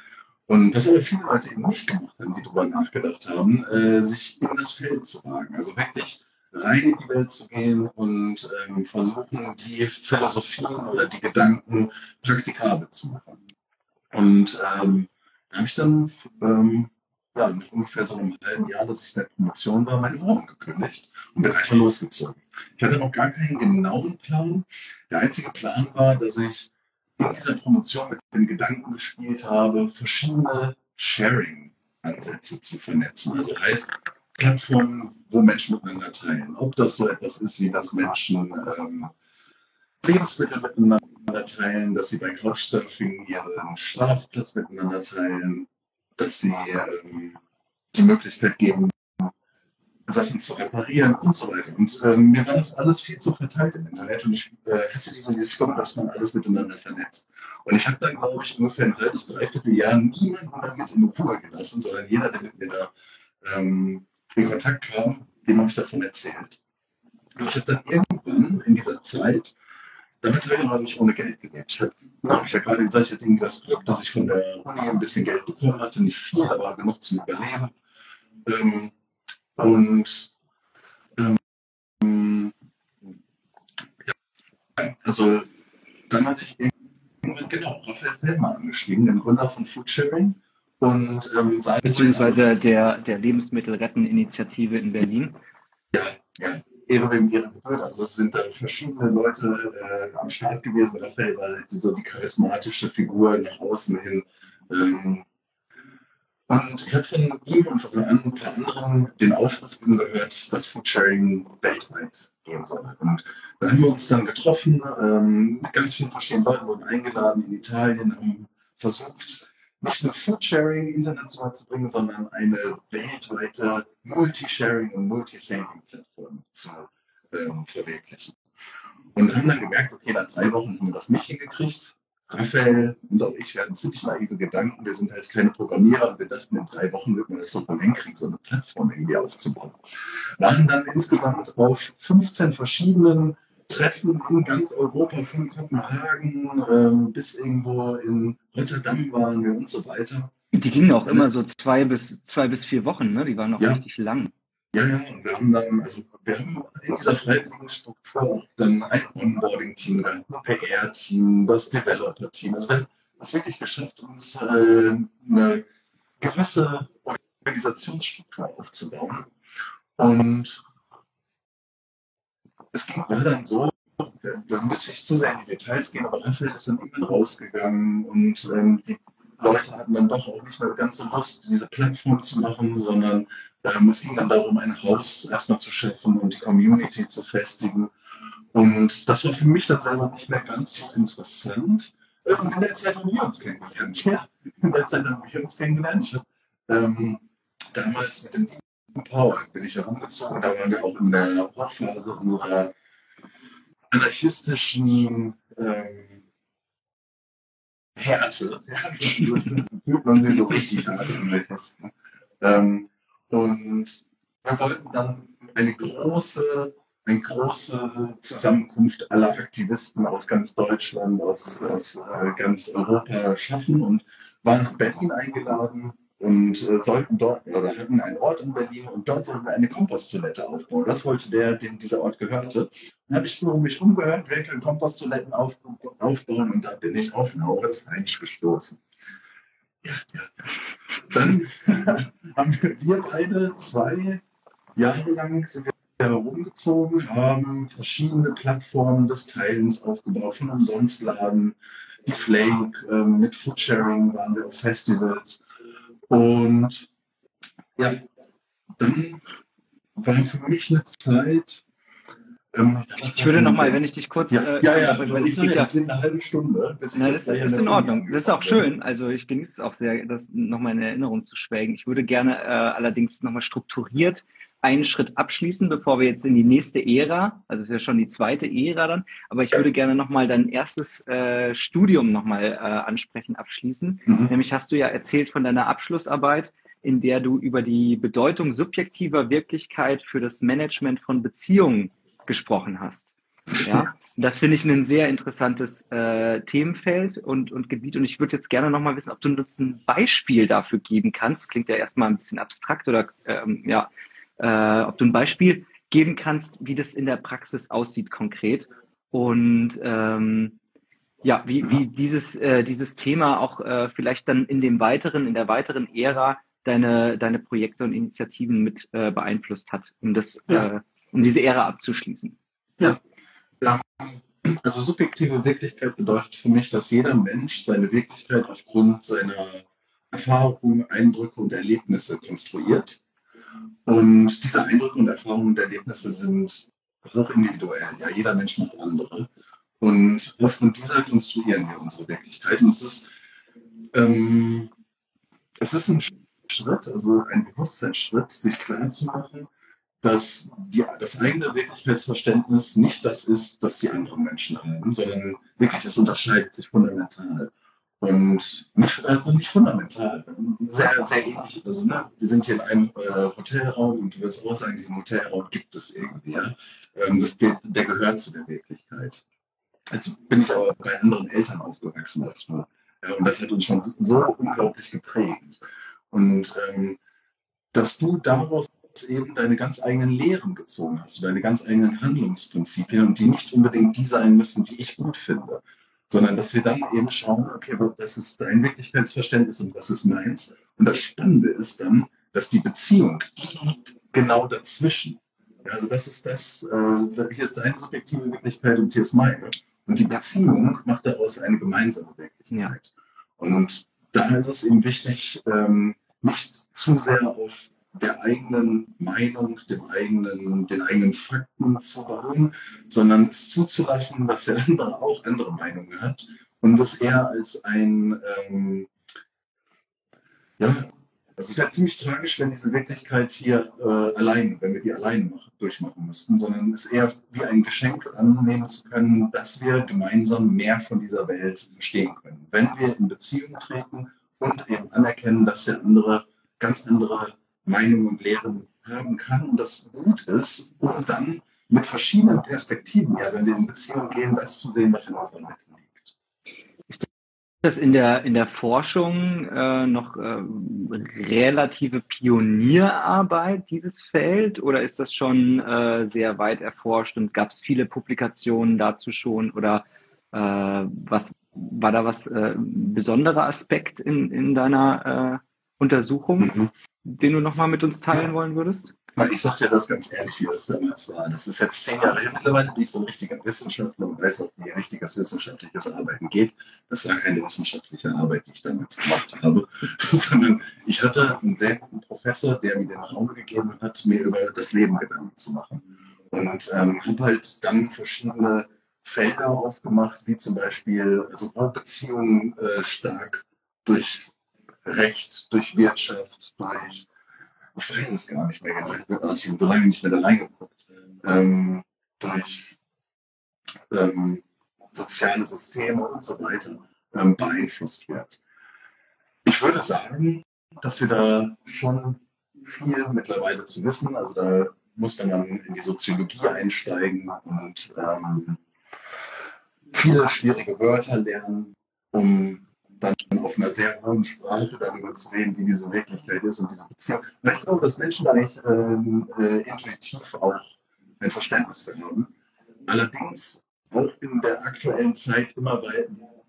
Und was aber viele Leute eben nicht gemacht haben, die darüber nachgedacht haben, äh, sich in das Feld zu wagen. Also wirklich rein in die Welt zu gehen und ähm, versuchen, die Philosophien oder die Gedanken praktikabel zu machen. Und ähm, da habe ich dann ähm, ja, nach ungefähr so einem halben Jahr, dass ich in der Promotion war, meine Wohnung gekündigt und bin einfach losgezogen. Ich hatte noch gar keinen genauen Plan. Der einzige Plan war, dass ich in dieser Promotion mit dem Gedanken gespielt habe, verschiedene Sharing-Ansätze zu vernetzen. Also heißt Plattformen, wo Menschen miteinander teilen. Ob das so etwas ist, wie das Menschen ähm, Lebensmittel miteinander teilen, dass sie bei Couchsurfing ihren Schlafplatz miteinander teilen, dass sie ähm, die Möglichkeit geben, Sachen zu reparieren und so weiter. Und ähm, mir war das alles viel zu verteilt im Internet und ich äh, hatte diese Vision, dass man alles miteinander vernetzt. Und ich habe dann, glaube ich, ungefähr ein halbes, dreiviertel Jahr niemanden damit in Ruhe gelassen, sondern jeder, der mit mir da ähm, in Kontakt kam, dem habe ich davon erzählt. Und ich habe dann irgendwann in dieser Zeit, habe ich noch nicht ohne Geld gelebt. Ich habe hab ja gerade gesagt, ich hatte das Glück, dass ich von der Uni ein bisschen Geld bekommen hatte, nicht viel, aber genug zum Überleben. Ähm, und ähm, ja, also dann hatte ich irgendwann genau Raphael Feldmann angeschrieben, den Gründer von Foodsharing. Und, ähm, Beziehungsweise der, der Lebensmittelretten-Initiative in Berlin. Ja, ja. Ehre wem Ehre gehört. Also es sind da verschiedene Leute äh, am Start gewesen. Raphael war so die charismatische Figur nach außen hin. Ähm, und ich habe von ihm und von ein paar anderen den Aufruf gehört, dass Foodsharing weltweit gehen soll. Und da haben wir uns dann getroffen, ähm, ganz vielen verschiedenen Leuten wurden eingeladen in Italien, haben versucht, nicht nur Foodsharing international zu bringen, sondern eine weltweite Multi-Sharing und Multi-Saving-Plattform zu ähm, verwirklichen. Und haben dann gemerkt, okay, nach drei Wochen haben wir das nicht hingekriegt. Raphael und auch ich, hatten ziemlich naive Gedanken. Wir sind halt keine Programmierer wir dachten, in drei Wochen wird man das so hinkriegen, so eine Plattform irgendwie aufzubauen. Wir waren dann insgesamt auf 15 verschiedenen Treffen in ganz Europa, von Kopenhagen ähm, bis irgendwo in Rotterdam waren wir und so weiter. Die gingen auch immer so zwei bis, zwei bis vier Wochen, ne? Die waren auch ja. richtig lang. Ja, ja, und wir haben dann, also wir haben in dieser freiwilligen Struktur dann ein Onboarding-Team ein PR-Team, das Developer-Team. Also wir haben es wirklich geschafft, uns äh, eine gewisse Organisationsstruktur aufzubauen. Und es ging war dann so, da müsste ich zu sehr in die Details gehen, aber Raphael ist dann irgendwann rausgegangen und ähm, die Leute hatten dann doch auch nicht mehr ganz so Lust, diese Plattform zu machen, sondern ähm, es ging dann darum, ein Haus erstmal zu schaffen und die Community zu festigen. Und das war für mich dann selber nicht mehr ganz so interessant. Äh, und in der Zeit haben wir uns kennengelernt. Ja, in der Zeit haben wir uns kennengelernt. Ich hab, ähm, damals mit dem Power bin ich herumgezogen. Da waren wir auch in der Hochphase unserer anarchistischen ähm, Härte. Fühlt man sie so richtig hart Anarchisten. Ähm, und wir wollten dann eine große, eine große Zusammenkunft aller Aktivisten aus ganz Deutschland, aus, aus äh, ganz Europa schaffen und waren nach Berlin eingeladen und äh, sollten dort oder hatten einen Ort in Berlin und dort sollten wir eine Komposttoilette aufbauen. Das wollte der, dem dieser Ort gehörte. Dann habe ich so mich umgehört, wer kann Komposttoiletten auf, aufbauen und da bin ich auf Lauritz Heinsch gestoßen. Ja, ja. Dann haben wir beide zwei Jahre lang sind wir herumgezogen, haben verschiedene Plattformen des Teilens aufgebaut, von Umsonstladen, die Flake, äh, mit Foodsharing waren wir auf Festivals und ja, dann war für mich eine Zeit. Ähm, ich würde nochmal, wenn ich dich kurz. Ja, äh, ja, ja, weil ich ja, das eine halbe Stunde. Bis Na, das ist in Ordnung. Das ist auch schön. Also ich genieße es auch sehr, das nochmal in Erinnerung zu schwelgen. Ich würde gerne äh, allerdings nochmal strukturiert einen Schritt abschließen, bevor wir jetzt in die nächste Ära, also es ist ja schon die zweite Ära dann, aber ich würde gerne nochmal dein erstes äh, Studium nochmal äh, ansprechen, abschließen. Mhm. Nämlich hast du ja erzählt von deiner Abschlussarbeit, in der du über die Bedeutung subjektiver Wirklichkeit für das Management von Beziehungen gesprochen hast. Ja, das finde ich ein sehr interessantes äh, Themenfeld und, und Gebiet. Und ich würde jetzt gerne nochmal wissen, ob du uns ein Beispiel dafür geben kannst. Klingt ja erstmal ein bisschen abstrakt oder ähm, ja, äh, ob du ein Beispiel geben kannst, wie das in der Praxis aussieht konkret und ähm, ja, wie, wie dieses, äh, dieses Thema auch äh, vielleicht dann in dem weiteren, in der weiteren Ära deine, deine Projekte und Initiativen mit äh, beeinflusst hat, um das, ja. äh, um diese Ära abzuschließen. Ja. ja. Also subjektive Wirklichkeit bedeutet für mich, dass jeder Mensch seine Wirklichkeit aufgrund seiner Erfahrungen, Eindrücke und Erlebnisse konstruiert. Und diese Eindrücke und Erfahrungen und Erlebnisse sind hochindividuell. Ja, jeder Mensch macht andere. Und aufgrund dieser konstruieren wir unsere Wirklichkeit. Und es ist, ähm, es ist ein Schritt, also ein Bewusstseinsschritt, sich klarzumachen, dass die, das eigene Wirklichkeitsverständnis nicht das ist, das die anderen Menschen haben, sondern wirklich, es unterscheidet sich fundamental. Und nicht, also nicht fundamental, sehr, sehr ähnlich. Also, ne, wir sind hier in einem äh, Hotelraum und du wirst auch sagen, diesen Hotelraum gibt es irgendwie. Ja? Ähm, das, der, der, gehört zu der Wirklichkeit. Also bin ich aber bei anderen Eltern aufgewachsen als du. Ja, und das hat uns schon so unglaublich geprägt. Und ähm, dass du daraus eben deine ganz eigenen Lehren gezogen hast, deine ganz eigenen Handlungsprinzipien und die nicht unbedingt die sein müssen, die ich gut finde sondern dass wir dann eben schauen, okay, das ist dein Wirklichkeitsverständnis und das ist meins. Und das Spannende ist dann, dass die Beziehung, die liegt genau dazwischen. Also das ist das, äh, hier ist deine subjektive Wirklichkeit und hier ist meine. Und die Beziehung macht daraus eine gemeinsame Wirklichkeit. Ja. Und da ist es eben wichtig, ähm, nicht zu sehr auf der eigenen Meinung, dem eigenen, den eigenen Fakten zu beruhen, sondern es zuzulassen, dass der andere auch andere Meinungen hat und das eher als ein, ähm, ja, also es wäre ziemlich tragisch, wenn diese Wirklichkeit hier äh, allein, wenn wir die allein machen, durchmachen müssten, sondern es eher wie ein Geschenk annehmen zu können, dass wir gemeinsam mehr von dieser Welt verstehen können. Wenn wir in Beziehung treten und eben anerkennen, dass der andere ganz andere Meinungen und Lehren haben kann und das gut ist, um dann mit verschiedenen Perspektiven, ja, wenn wir in Beziehung gehen, das zu sehen, was in unseren Mitte liegt. Ist das in der, in der Forschung äh, noch äh, relative Pionierarbeit, dieses Feld, oder ist das schon äh, sehr weit erforscht und gab es viele Publikationen dazu schon oder äh, was war da was äh, besonderer Aspekt in, in deiner äh, Untersuchung? Mhm den du nochmal mit uns teilen wollen würdest? Ich sage dir das ganz ehrlich, wie das damals war. Das ist jetzt zehn Jahre her. Mittlerweile bin ich so ein richtiger Wissenschaftler und weiß auch, wie richtiges wissenschaftliches Arbeiten geht. Das war keine wissenschaftliche Arbeit, die ich damals gemacht habe, sondern ich hatte einen sehr guten Professor, der mir den Raum gegeben hat, mir über das Leben Gedanken zu machen. Und ähm, habe halt dann verschiedene Felder aufgemacht, wie zum Beispiel also Beziehungen äh, stark durch Recht, durch Wirtschaft, durch ich weiß es gar nicht mehr genau, ich bin so lange nicht mehr da reingeguckt, ähm, durch ähm, soziale Systeme und so weiter ähm, beeinflusst wird. Ich würde sagen, dass wir da schon viel mittlerweile zu wissen, also da muss man dann in die Soziologie einsteigen und ähm, viele schwierige Wörter lernen, um dann auf einer sehr hohen Sprache darüber zu reden, wie diese Wirklichkeit ist und diese Beziehung. Und ich glaube, dass Menschen da nicht ähm, äh, intuitiv auch ein Verständnis für. Allerdings auch in der aktuellen Zeit immer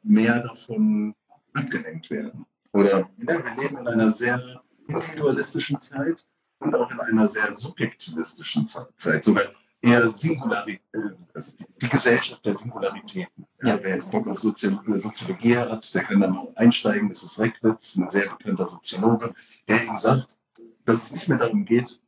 mehr davon abgelenkt werden. Oder ja, wir leben in einer sehr individualistischen Zeit und auch in einer sehr subjektivistischen Zeit. Sogar eher Singularität, äh, also die Gesellschaft der Singularitäten. Ja. Wer jetzt Bock auf Sozi Soziologie hat, der kann da mal einsteigen. Das ist Reckwitz, ein sehr bekannter Soziologe, der eben sagt, dass es nicht mehr darum geht,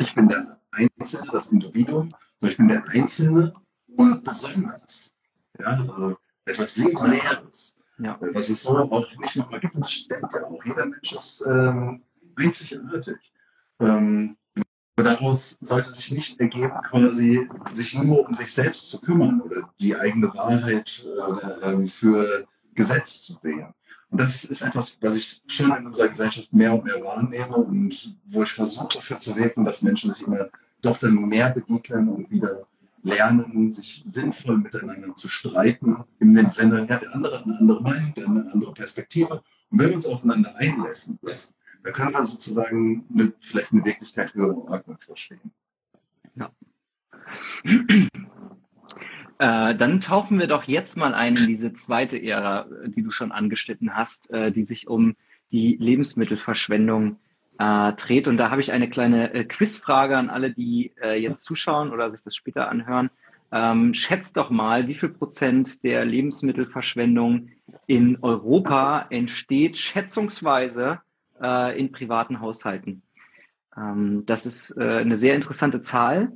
ich bin der Einzelne, das Individuum, sondern ich bin der Einzelne und besonders. Ja, also etwas Singuläres. Ja. Was es so auch nicht nochmal gibt, und das stimmt ja auch. Jeder Mensch ist ähm, einzigartig. Ähm, daraus sollte sich nicht ergeben, quasi sich nur um sich selbst zu kümmern oder die eigene Wahrheit äh, für Gesetz zu sehen. Und das ist etwas, was ich schon in unserer Gesellschaft mehr und mehr wahrnehme und wo ich versuche dafür zu wirken, dass Menschen sich immer doch dann mehr begegnen und wieder lernen, sich sinnvoll miteinander zu streiten, in dem Sinne, ja, der andere hat eine andere Meinung, der hat eine andere Perspektive. Und wenn wir uns aufeinander einlassen, lassen, da können wir sozusagen eine, vielleicht eine Wirklichkeit höherer Ordnung verstehen. Ja. Äh, dann tauchen wir doch jetzt mal ein in diese zweite Ära, die du schon angeschnitten hast, äh, die sich um die Lebensmittelverschwendung äh, dreht. Und da habe ich eine kleine äh, Quizfrage an alle, die äh, jetzt zuschauen oder sich das später anhören. Ähm, schätzt doch mal, wie viel Prozent der Lebensmittelverschwendung in Europa entsteht schätzungsweise äh, in privaten Haushalten. Ähm, das ist äh, eine sehr interessante Zahl.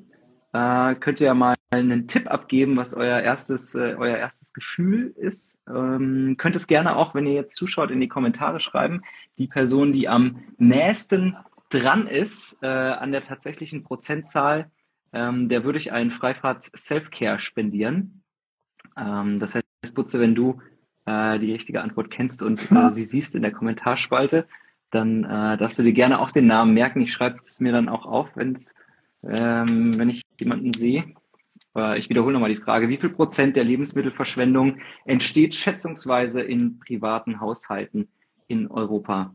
Äh, könnt ihr ja mal einen Tipp abgeben, was euer erstes, äh, euer erstes Gefühl ist. Ähm, könnt es gerne auch, wenn ihr jetzt zuschaut, in die Kommentare schreiben. Die Person, die am nächsten dran ist äh, an der tatsächlichen Prozentzahl, ähm, der würde ich einen Freifahrt Self-Care spendieren. Ähm, das heißt, Butze, wenn du äh, die richtige Antwort kennst und äh, sie siehst in der Kommentarspalte, dann äh, darfst du dir gerne auch den Namen merken. Ich schreibe es mir dann auch auf, wenn's, ähm, wenn ich jemanden sehe. Äh, ich wiederhole nochmal die Frage, wie viel Prozent der Lebensmittelverschwendung entsteht schätzungsweise in privaten Haushalten in Europa?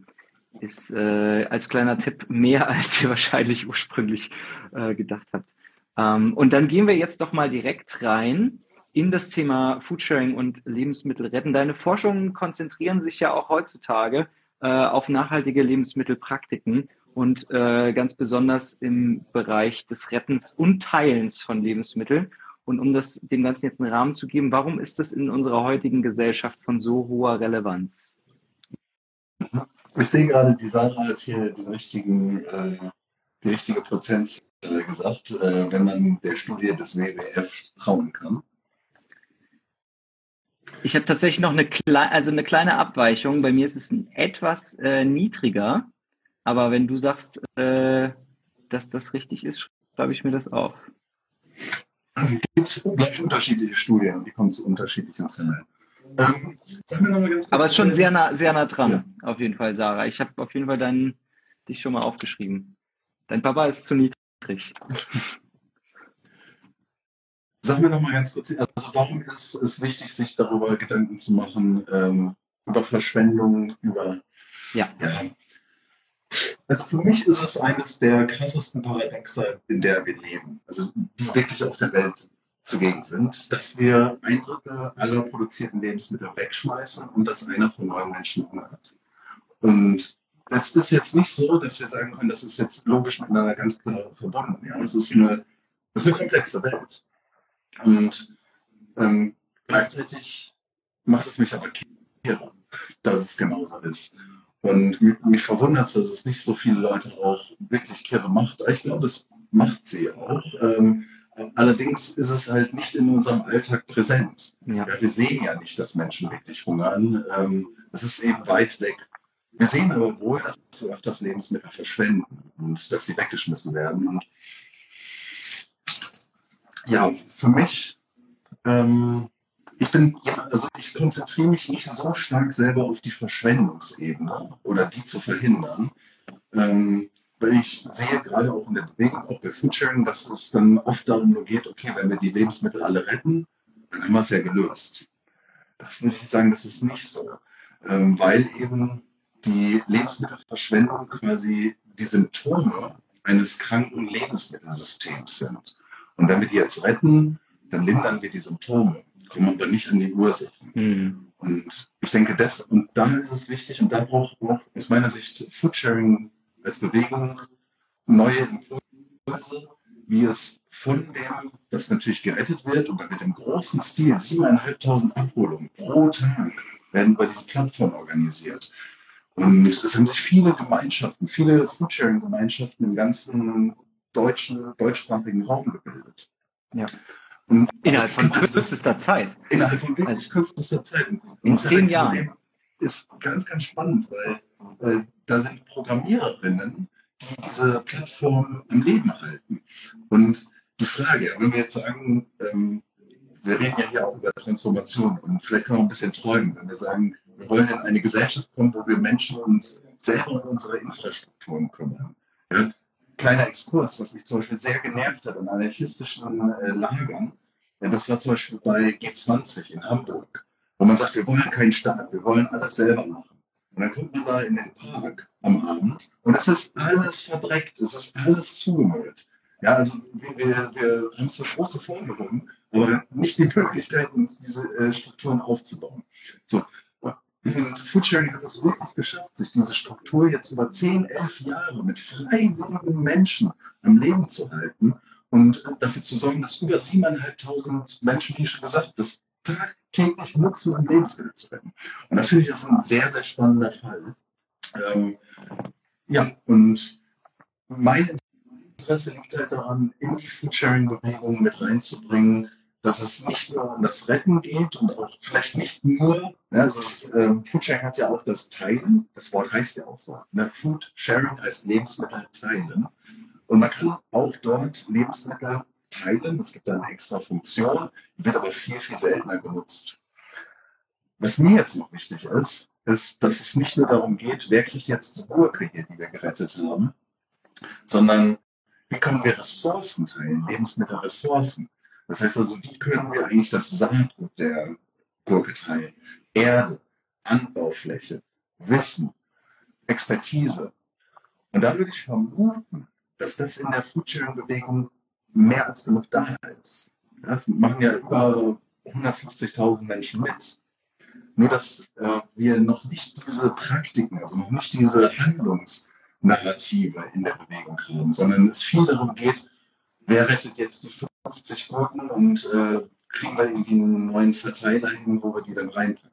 Ist äh, als kleiner Tipp mehr, als ihr wahrscheinlich ursprünglich äh, gedacht habt. Ähm, und dann gehen wir jetzt doch mal direkt rein in das Thema Foodsharing und Lebensmittel retten. Deine Forschungen konzentrieren sich ja auch heutzutage äh, auf nachhaltige Lebensmittelpraktiken und äh, ganz besonders im Bereich des Rettens und Teilens von Lebensmitteln. Und um das dem Ganzen jetzt einen Rahmen zu geben, warum ist das in unserer heutigen Gesellschaft von so hoher Relevanz? Ich sehe gerade, die Sarah hat hier den richtigen, äh, die richtige Prozentzahl gesagt, äh, wenn man der Studie des WWF trauen kann. Ich habe tatsächlich noch eine, Kle also eine kleine Abweichung. Bei mir ist es etwas äh, niedriger. Aber wenn du sagst, äh, dass das richtig ist, schreibe ich mir das auf. Es gibt gleich unterschiedliche Studien, die kommen zu unterschiedlichen Zahlen. Ähm, Aber es ist schon sehr nah, sehr nah dran, ja. auf jeden Fall, Sarah. Ich habe auf jeden Fall deinen, dich schon mal aufgeschrieben. Dein Papa ist zu niedrig. Sag mir noch mal ganz kurz, also warum ist es wichtig, sich darüber Gedanken zu machen, ähm, über Verschwendung, über ja. ja. Also für mich ist es eines der krassesten Paradoxe, in der wir leben, also die wirklich auf der Welt zugegen sind, dass wir ein Drittel aller produzierten Lebensmittel wegschmeißen und dass einer von neun Menschen Hunger hat. Und es ist jetzt nicht so, dass wir sagen können, das ist jetzt logisch miteinander ganz klar verbunden. Ja, es ist eine, es ist eine komplexe Welt. Und ähm, gleichzeitig macht es mich aber kirre, dass es genauso ist. Und mich, mich verwundert es, dass es nicht so viele Leute auch wirklich kirre macht. Ich glaube, es macht sie auch. Ähm, allerdings ist es halt nicht in unserem Alltag präsent. Ja. Ja, wir sehen ja nicht, dass Menschen wirklich hungern. Ähm, es ist eben weit weg. Wir sehen aber wohl, dass wir öfters Lebensmittel verschwenden und dass sie weggeschmissen werden. Und ja, für mich ähm, ich bin, also ich konzentriere mich nicht so stark selber auf die Verschwendungsebene oder die zu verhindern, ähm, weil ich sehe gerade auch in der Bewegung, auch bei Foodsharing, dass es dann oft darum nur geht, okay, wenn wir die Lebensmittel alle retten, dann haben wir es ja gelöst. Das würde ich sagen, das ist nicht so, ähm, weil eben die Lebensmittelverschwendung quasi die Symptome eines kranken Lebensmittelsystems sind. Und wenn wir die jetzt retten, dann lindern wir die Symptome kommen aber nicht an die Ursachen. Mhm. Und ich denke, das, und da ist es wichtig, und da braucht auch aus meiner Sicht Foodsharing als Bewegung neue Impulse, wie es von dem, das natürlich gerettet wird, und wird im großen Stil 7.500 Abholungen pro Tag werden bei dieser Plattform organisiert. Und es haben sich viele Gemeinschaften, viele Foodsharing-Gemeinschaften im ganzen deutschen, deutschsprachigen Raum gebildet. Ja. Und innerhalb von kürzester Zeit. Innerhalb von wirklich also, kürzester Zeit. In zehn Jahren. Ist ganz, ganz spannend, weil, weil da sind Programmiererinnen, die diese Plattform am Leben halten. Und die Frage, wenn wir jetzt sagen, ähm, wir reden ja hier auch über Transformation und vielleicht können wir ein bisschen träumen, wenn wir sagen, wir wollen in eine Gesellschaft kommen, wo wir Menschen uns selber um unsere Infrastrukturen kümmern. Ja? Kleiner Exkurs, was mich zum Beispiel sehr genervt hat an anarchistischen äh, Lagern, ja, das war zum Beispiel bei G20 in Hamburg, wo man sagt, wir wollen keinen Staat, wir wollen alles selber machen. Und dann kommt man da in den Park am Abend und es ist alles verdreckt, es ist alles zugemüllt. Ja, also wir, wir, wir haben so große Forderungen, aber nicht die Möglichkeit, uns diese äh, Strukturen aufzubauen. So, und Foodsharing hat es wirklich geschafft, sich diese Struktur jetzt über 10, 11 Jahre mit freiwilligen Menschen am Leben zu halten und dafür zu sorgen, dass über 7.500 Menschen, wie schon gesagt, das tagtäglich nutzen, um Lebensmittel zu retten. Und das finde ich ist ein sehr, sehr spannender Fall. Ähm, ja, und mein Interesse liegt halt daran, in die Foodsharing-Bewegung mit reinzubringen, dass es nicht nur um das Retten geht und auch vielleicht nicht nur, ne, also ähm, Foodsharing hat ja auch das Teilen, das Wort heißt ja auch so, ne, Food heißt Lebensmittel teilen. Und man kann auch dort Lebensmittel teilen, es gibt da eine extra Funktion, die wird aber viel, viel seltener genutzt. Was mir jetzt noch wichtig ist, ist, dass es nicht nur darum geht, kriegt jetzt die Gurke hier, die wir gerettet haben, sondern wie können wir Ressourcen teilen, Lebensmittelressourcen. Das heißt also, wie können wir eigentlich das Saatgut der Gurke teilen? Erde, Anbaufläche, Wissen, Expertise. Und da würde ich vermuten, dass das in der Foodsharing-Bewegung mehr als genug da ist. Das machen ja über 150.000 Menschen mit. Nur, dass äh, wir noch nicht diese Praktiken, also noch nicht diese Handlungsnarrative in der Bewegung haben, sondern es viel darum geht, wer rettet jetzt die 50 Gurken und äh, kriegen wir irgendwie einen neuen Verteiler hin, wo wir die dann reinpacken.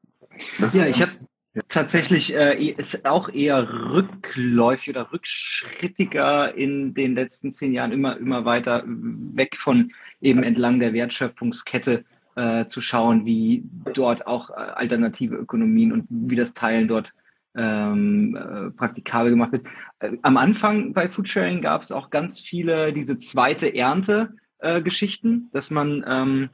Das ja, ich habe ja. tatsächlich äh, ist auch eher rückläufig oder rückschrittiger in den letzten zehn Jahren immer immer weiter weg von eben entlang der Wertschöpfungskette äh, zu schauen, wie dort auch äh, alternative Ökonomien und wie das Teilen dort ähm, äh, praktikabel gemacht wird. Äh, am Anfang bei Foodsharing gab es auch ganz viele diese zweite Ernte äh, Geschichten, dass man ähm,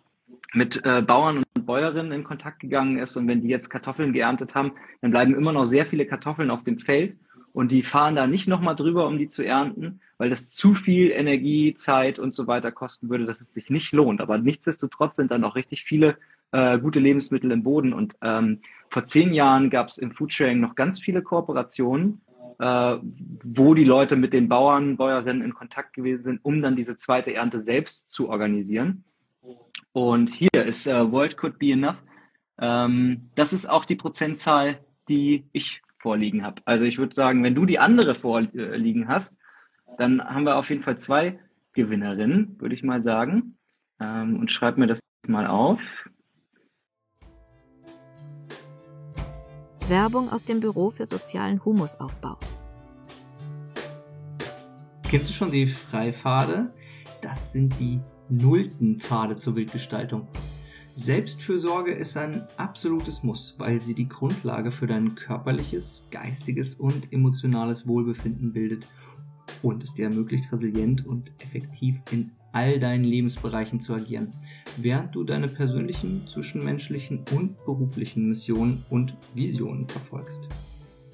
mit äh, Bauern und Bäuerinnen in Kontakt gegangen ist und wenn die jetzt Kartoffeln geerntet haben, dann bleiben immer noch sehr viele Kartoffeln auf dem Feld und die fahren da nicht nochmal drüber, um die zu ernten, weil das zu viel Energie, Zeit und so weiter kosten würde, dass es sich nicht lohnt. Aber nichtsdestotrotz sind dann auch richtig viele äh, gute Lebensmittel im Boden. Und ähm, vor zehn Jahren gab es im Foodsharing noch ganz viele Kooperationen, äh, wo die Leute mit den Bauern, Bäuerinnen in Kontakt gewesen sind, um dann diese zweite Ernte selbst zu organisieren. Und hier ist äh, World Could Be Enough. Ähm, das ist auch die Prozentzahl, die ich vorliegen habe. Also ich würde sagen, wenn du die andere vorliegen hast, dann haben wir auf jeden Fall zwei Gewinnerinnen, würde ich mal sagen. Ähm, und schreib mir das mal auf. Werbung aus dem Büro für sozialen Humusaufbau. Kennst du schon die Freipfade? Das sind die nullten Pfade zur Wildgestaltung. Selbstfürsorge ist ein absolutes Muss, weil sie die Grundlage für dein körperliches, geistiges und emotionales Wohlbefinden bildet und es dir ermöglicht, resilient und effektiv in all deinen Lebensbereichen zu agieren, während du deine persönlichen, zwischenmenschlichen und beruflichen Missionen und Visionen verfolgst.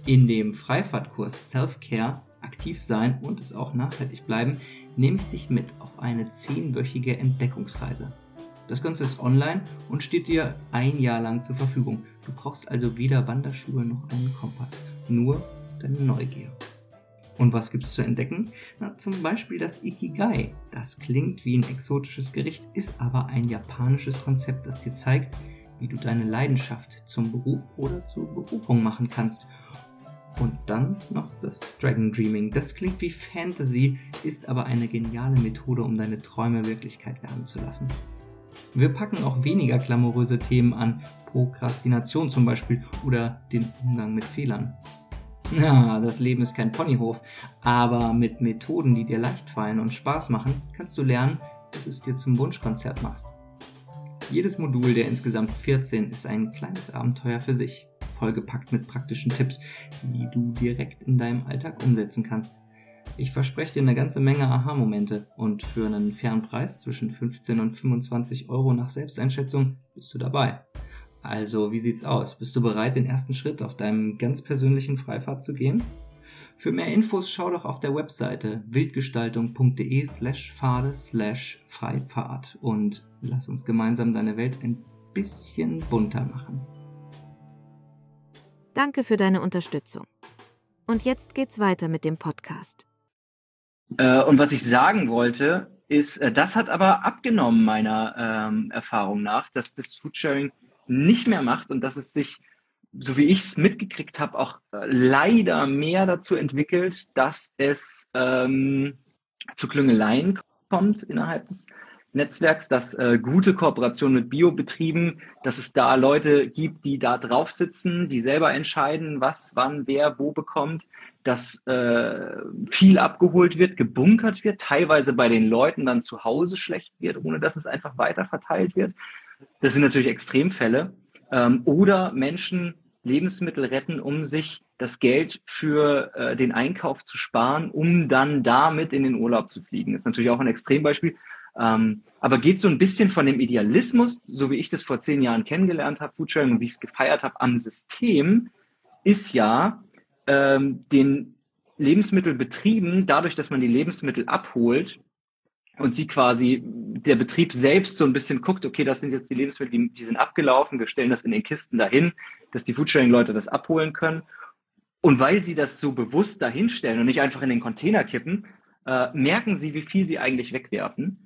In dem Freifahrtkurs Self-Care aktiv sein und es auch nachhaltig bleiben, nehme ich dich mit auf eine zehnwöchige Entdeckungsreise. Das Ganze ist online und steht dir ein Jahr lang zur Verfügung. Du brauchst also weder Wanderschuhe noch einen Kompass, nur deine Neugier. Und was gibt's zu entdecken? Na, zum Beispiel das Ikigai. Das klingt wie ein exotisches Gericht, ist aber ein japanisches Konzept, das dir zeigt, wie du deine Leidenschaft zum Beruf oder zur Berufung machen kannst. Und dann noch das Dragon Dreaming. Das klingt wie Fantasy, ist aber eine geniale Methode, um deine Träume Wirklichkeit werden zu lassen. Wir packen auch weniger glamouröse Themen an, Prokrastination zum Beispiel oder den Umgang mit Fehlern. Ja, das Leben ist kein Ponyhof, aber mit Methoden, die dir leicht fallen und Spaß machen, kannst du lernen, wie du es dir zum Wunschkonzert machst. Jedes Modul der insgesamt 14 ist ein kleines Abenteuer für sich, vollgepackt mit praktischen Tipps, die du direkt in deinem Alltag umsetzen kannst. Ich verspreche dir eine ganze Menge Aha-Momente und für einen fairen Preis zwischen 15 und 25 Euro nach Selbsteinschätzung bist du dabei. Also, wie sieht's aus? Bist du bereit, den ersten Schritt auf deinem ganz persönlichen Freifahrt zu gehen? Für mehr Infos schau doch auf der Webseite wildgestaltung.de slash Pfade slash Freifahrt und lass uns gemeinsam deine Welt ein bisschen bunter machen. Danke für deine Unterstützung. Und jetzt geht's weiter mit dem Podcast. Äh, und was ich sagen wollte, ist, äh, das hat aber abgenommen meiner ähm, Erfahrung nach, dass das Foodsharing nicht mehr macht und dass es sich, so wie ich es mitgekriegt habe, auch äh, leider mehr dazu entwickelt, dass es ähm, zu Klüngeleien kommt innerhalb des Netzwerks, dass äh, gute Kooperation mit Biobetrieben, dass es da Leute gibt, die da drauf sitzen, die selber entscheiden, was, wann, wer, wo bekommt, dass äh, viel abgeholt wird, gebunkert wird, teilweise bei den Leuten dann zu Hause schlecht wird, ohne dass es einfach weiter verteilt wird. Das sind natürlich Extremfälle. Ähm, oder Menschen Lebensmittel retten, um sich das Geld für äh, den Einkauf zu sparen, um dann damit in den Urlaub zu fliegen. Das ist natürlich auch ein Extrembeispiel. Ähm, aber geht so ein bisschen von dem Idealismus, so wie ich das vor zehn Jahren kennengelernt habe, Foodsharing und wie ich es gefeiert habe, am System, ist ja ähm, den Lebensmittelbetrieben, dadurch, dass man die Lebensmittel abholt, und sie quasi der Betrieb selbst so ein bisschen guckt, okay, das sind jetzt die Lebensmittel, die, die sind abgelaufen, wir stellen das in den Kisten dahin, dass die Foodsharing-Leute das abholen können. Und weil sie das so bewusst dahinstellen und nicht einfach in den Container kippen, äh, merken sie, wie viel sie eigentlich wegwerfen.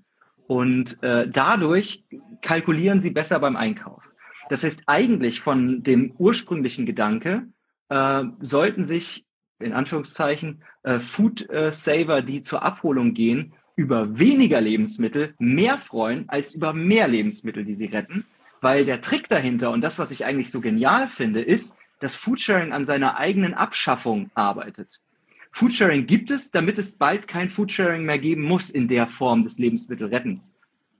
Und äh, dadurch kalkulieren sie besser beim Einkauf. Das heißt, eigentlich von dem ursprünglichen Gedanke äh, sollten sich in Anführungszeichen äh, Food äh, Saver, die zur Abholung gehen, über weniger Lebensmittel mehr freuen als über mehr Lebensmittel, die sie retten. Weil der Trick dahinter und das, was ich eigentlich so genial finde, ist, dass Foodsharing an seiner eigenen Abschaffung arbeitet. Foodsharing gibt es, damit es bald kein Foodsharing mehr geben muss in der Form des Lebensmittelrettens.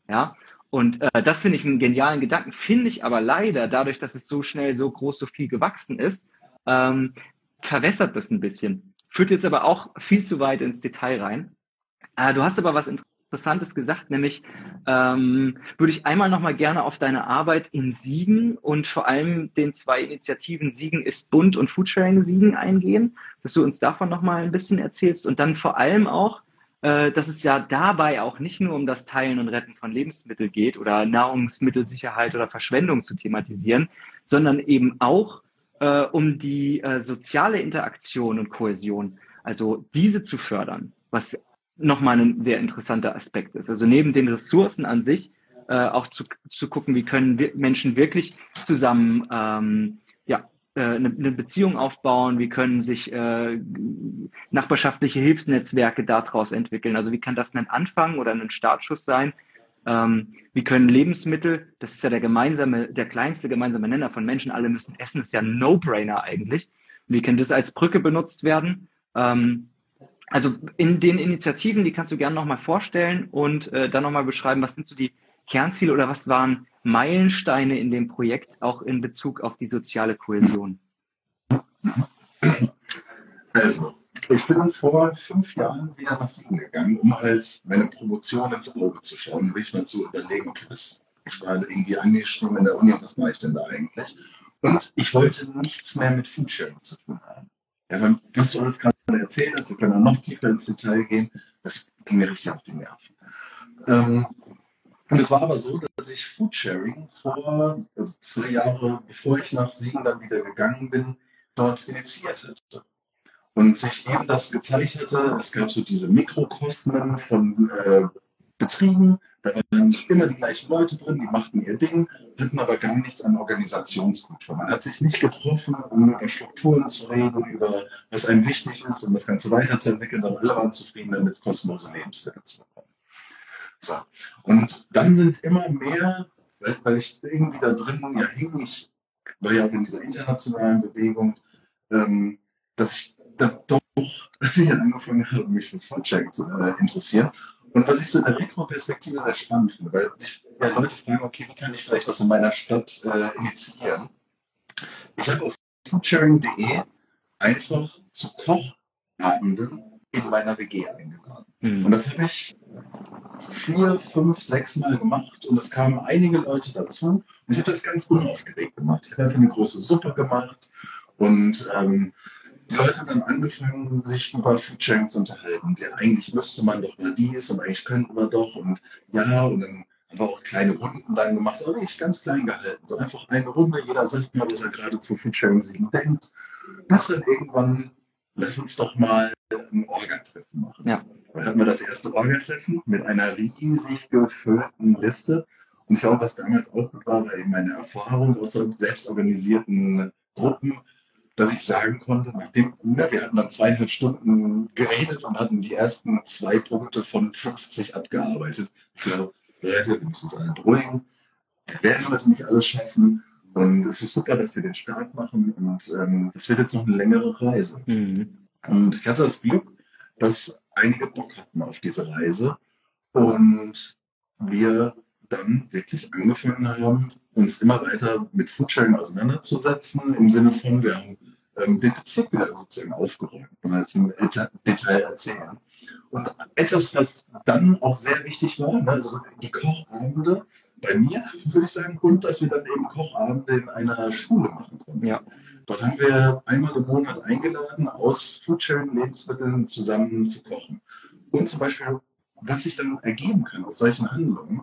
Ja, und äh, das finde ich einen genialen Gedanken, finde ich aber leider, dadurch, dass es so schnell, so groß, so viel gewachsen ist, ähm, verwässert das ein bisschen. Führt jetzt aber auch viel zu weit ins Detail rein. Äh, du hast aber was Interessantes gesagt, nämlich ähm, würde ich einmal nochmal gerne auf deine Arbeit in Siegen und vor allem den zwei Initiativen Siegen ist bunt und Foodsharing Siegen eingehen, dass du uns davon nochmal ein bisschen erzählst und dann vor allem auch, äh, dass es ja dabei auch nicht nur um das Teilen und Retten von Lebensmitteln geht oder Nahrungsmittelsicherheit oder Verschwendung zu thematisieren, sondern eben auch äh, um die äh, soziale Interaktion und Kohäsion, also diese zu fördern, was nochmal ein sehr interessanter Aspekt ist. Also neben den Ressourcen an sich äh, auch zu, zu gucken, wie können wir Menschen wirklich zusammen ähm, ja, äh, eine, eine Beziehung aufbauen, wie können sich äh, nachbarschaftliche Hilfsnetzwerke daraus entwickeln. Also wie kann das ein Anfang oder ein Startschuss sein? Ähm, wie können Lebensmittel, das ist ja der gemeinsame, der kleinste gemeinsame Nenner von Menschen, alle müssen essen, ist ja ein No-Brainer eigentlich. Wie kann das als Brücke benutzt werden? Ähm, also in den Initiativen, die kannst du gerne nochmal vorstellen und äh, dann nochmal beschreiben, was sind so die Kernziele oder was waren Meilensteine in dem Projekt auch in Bezug auf die soziale Kohäsion? Also, ich bin vor fünf Jahren wieder nach Siegen gegangen, um halt meine Promotion ins Auge zu schauen, um mich mal zu überlegen, okay, das, ich war irgendwie angeschrieben in der Uni, was mache ich denn da eigentlich? Und ich wollte nichts mehr mit Foodsharing zu tun haben. Ja, was du alles gerade erzählt hast, wir können auch noch tiefer ins Detail gehen, das ging mir richtig auf die Nerven. Ähm, und es war aber so, dass ich Foodsharing vor, also zwei Jahre bevor ich nach Siegen dann wieder gegangen bin, dort initiiert hatte. Und sich eben das gezeigt hatte, es gab so diese Mikrokosmen von äh, Betrieben, da waren immer die gleichen Leute drin, die machten ihr Ding, hatten aber gar nichts an Organisationskultur. Man hat sich nicht getroffen, um über Strukturen zu reden, über was einem wichtig ist, um das Ganze weiterzuentwickeln, sondern alle waren zufrieden damit, kostenlose Lebensmittel zu bekommen. So. Und dann sind immer mehr, weil, ich irgendwie da drin ja hing, ich war ja auch in dieser internationalen Bewegung, ähm, dass ich da doch wieder angefangen habe, mich für Frontcheck zu äh, interessieren. Und was ich so in der Retro-Perspektive sehr spannend finde, weil sich ja, Leute fragen, okay, wie kann ich vielleicht was in meiner Stadt äh, initiieren? Ich habe auf foodsharing.de einfach zu Kochabenden in meiner WG eingeladen. Mhm. Und das habe ich vier, fünf, sechs Mal gemacht und es kamen einige Leute dazu. Und ich habe das ganz unaufgeregt gemacht. Ich habe einfach eine große Suppe gemacht und ähm, die Leute haben dann angefangen, sich über Foodsharing zu unterhalten. Ja, eigentlich müsste man doch mal dies und eigentlich könnten wir doch und ja, und dann haben wir auch kleine Runden dann gemacht, aber nicht ganz klein gehalten. So einfach eine Runde, jeder sagt mal, was er gerade zu Foodsharing 7 denkt. Bis dann irgendwann, lass uns doch mal ein Orga-Treffen machen. Ja. Dann hatten wir das erste Orga-Treffen mit einer riesig gefüllten Liste. Und ich glaube, was damals auch gut war, war eben meine Erfahrung aus selbstorganisierten Gruppen, dass ich sagen konnte, nachdem na, wir hatten dann zweieinhalb Stunden geredet und hatten die ersten zwei Punkte von 50 abgearbeitet. Ich glaube, Leute, wir müssen uns alle beruhigen. Wir werden heute nicht alles schaffen. Und es ist super, dass wir den Start machen. Und ähm, es wird jetzt noch eine längere Reise. Mhm. Und ich hatte das Glück, dass einige Bock hatten auf diese Reise. Und wir dann wirklich angefangen haben, uns immer weiter mit Foodsharing auseinanderzusetzen, im Sinne von, wir haben ähm, den Bezirk wieder sozusagen aufgeräumt und jetzt im Detail erzählen. Und etwas, was dann auch sehr wichtig war, ne, also die Kochabende, bei mir würde ich sagen, und dass wir dann eben Kochabende in einer Schule machen konnten. Ja. Dort haben wir einmal im Monat eingeladen, aus Foodsharing-Lebensmitteln zusammen zu kochen. Und zum Beispiel, was sich dann ergeben kann aus solchen Handlungen.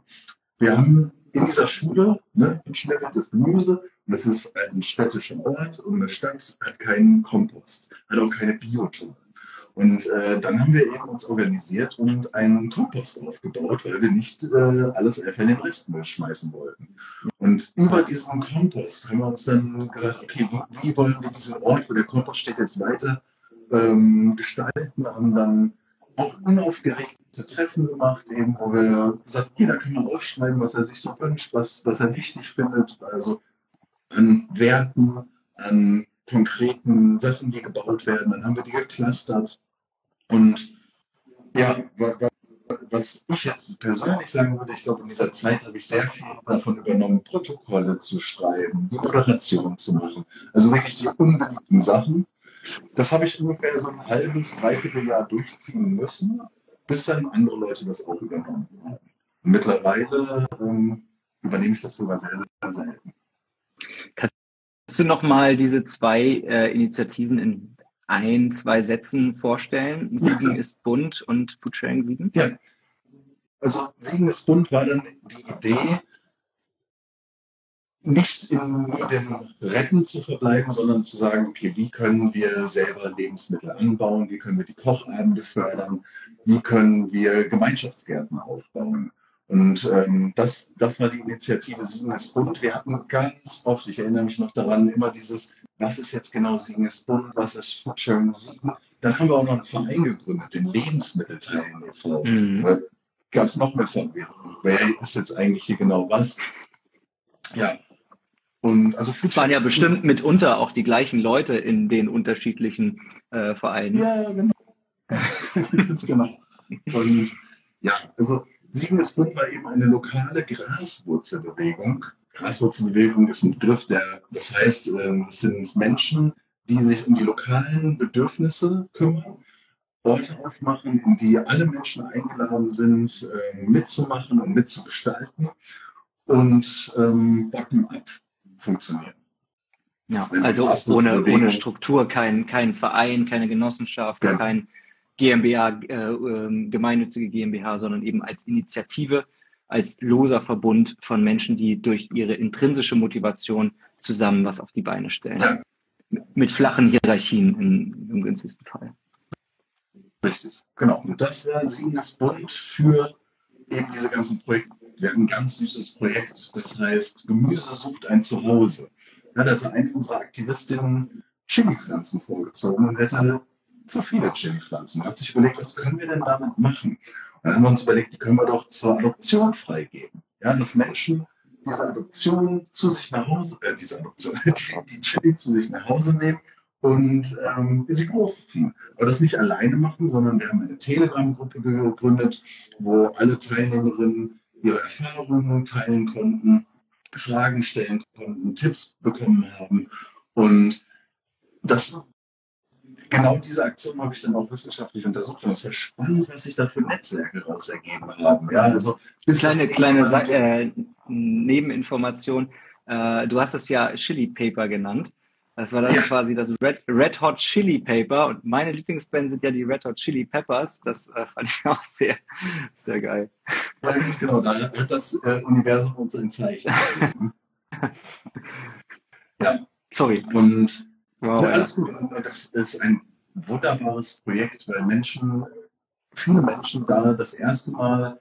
Wir haben in dieser Schule ne, geschnettertes Gemüse das ist ein städtischer Ort und eine Stadt hat keinen Kompost, hat auch keine Biotonne. Und äh, dann haben wir eben uns organisiert und einen Kompost aufgebaut, weil wir nicht äh, alles einfach in den Restmüll schmeißen wollten. Und über diesen Kompost haben wir uns dann gesagt, okay, wie, wie wollen wir diesen Ort, wo der Kompost steht, jetzt weiter ähm, gestalten? Haben dann auch unaufgeregte Treffen gemacht, eben, wo wir gesagt, jeder kann mal aufschreiben, was er sich so wünscht, was, was er wichtig findet, also an Werten, an konkreten Sachen, die gebaut werden. Dann haben wir die geclustert und ja, was ich jetzt persönlich sagen würde, ich glaube, in dieser Zeit habe ich sehr viel davon übernommen, Protokolle zu schreiben, die Moderation zu machen. Also wirklich die unbeliebten Sachen. Das habe ich ungefähr so ein halbes, dreiviertel Jahr durchziehen müssen, bis dann andere Leute das auch übernommen haben. Mittlerweile ähm, übernehme ich das sogar sehr, sehr selten. Kannst du nochmal diese zwei äh, Initiativen in ein, zwei Sätzen vorstellen? Siegen ist bunt und Foodsharing Siegen? Ja. Also Siegen ist bunt war dann die Idee, nicht in dem Retten zu verbleiben, sondern zu sagen, okay, wie können wir selber Lebensmittel anbauen, wie können wir die Kochabende fördern, wie können wir Gemeinschaftsgärten aufbauen. Und ähm, das, das war die Initiative bunt. Wir hatten ganz oft, ich erinnere mich noch daran, immer dieses, was ist jetzt genau Siegenes Bund, was ist Foodsharing Siegen. Dann haben wir auch noch einen Verein gegründet, den Lebensmittelteilen e.V. Mhm. Gab es noch mehr Verwirrung. Wer ist jetzt eigentlich hier genau was? Ja. Und also es waren ja bestimmt mitunter auch die gleichen Leute in den unterschiedlichen äh, Vereinen. Ja, genau. Genau. Und ja, also Siegenes Bund war eben eine lokale Graswurzelbewegung. Graswurzelbewegung ist ein Begriff, der, das heißt, ähm, es sind Menschen, die sich um die lokalen Bedürfnisse kümmern, Orte aufmachen, in die alle Menschen eingeladen sind, ähm, mitzumachen und mitzugestalten und ähm, bottom-up funktionieren. Ja, also ohne, ohne Struktur, kein, kein Verein, keine Genossenschaft, ja. kein GmbH, äh, äh, gemeinnützige GmbH, sondern eben als Initiative, als loser Verbund von Menschen, die durch ihre intrinsische Motivation zusammen was auf die Beine stellen. Ja. Mit flachen Hierarchien im, im günstigsten Fall. Richtig, genau. Und das war Siegens Bund für eben diese ganzen Projekte. Wir hatten ein ganz süßes Projekt, das heißt Gemüse sucht ein Zuhause. Da hatte eine unserer Aktivistinnen Chili-Pflanzen vorgezogen und sie hatte zu viele Chili-Pflanzen. Man hat sich überlegt, was können wir denn damit machen? Und dann haben wir uns überlegt, die können wir doch zur Adoption freigeben. Ja, dass Menschen diese Adoption zu sich nach Hause, äh, diese Adoption, die, Chili zu sich nach Hause nehmen und ähm, sie großziehen. Aber das nicht alleine machen, sondern wir haben eine Telegram-Gruppe gegründet, wo alle Teilnehmerinnen ihre Erfahrungen teilen konnten, Fragen stellen konnten, Tipps bekommen haben. Und das genau diese Aktion habe ich dann auch wissenschaftlich untersucht und es war spannend, was sich da für Netzwerke raus ergeben haben. Ja, also kleine kleine äh, Nebeninformation. Äh, du hast es ja Chili Paper genannt. Das war dann ja. quasi das Red, Red Hot Chili Paper und meine Lieblingsband sind ja die Red Hot Chili Peppers. Das äh, fand ich auch sehr, sehr geil. Ja, ganz genau. Da hat das äh, Universum uns ein Zeichen. ja. Sorry. Und Wow, ja, alles gut. Das ist ein wunderbares Projekt, weil Menschen, viele Menschen da das erste Mal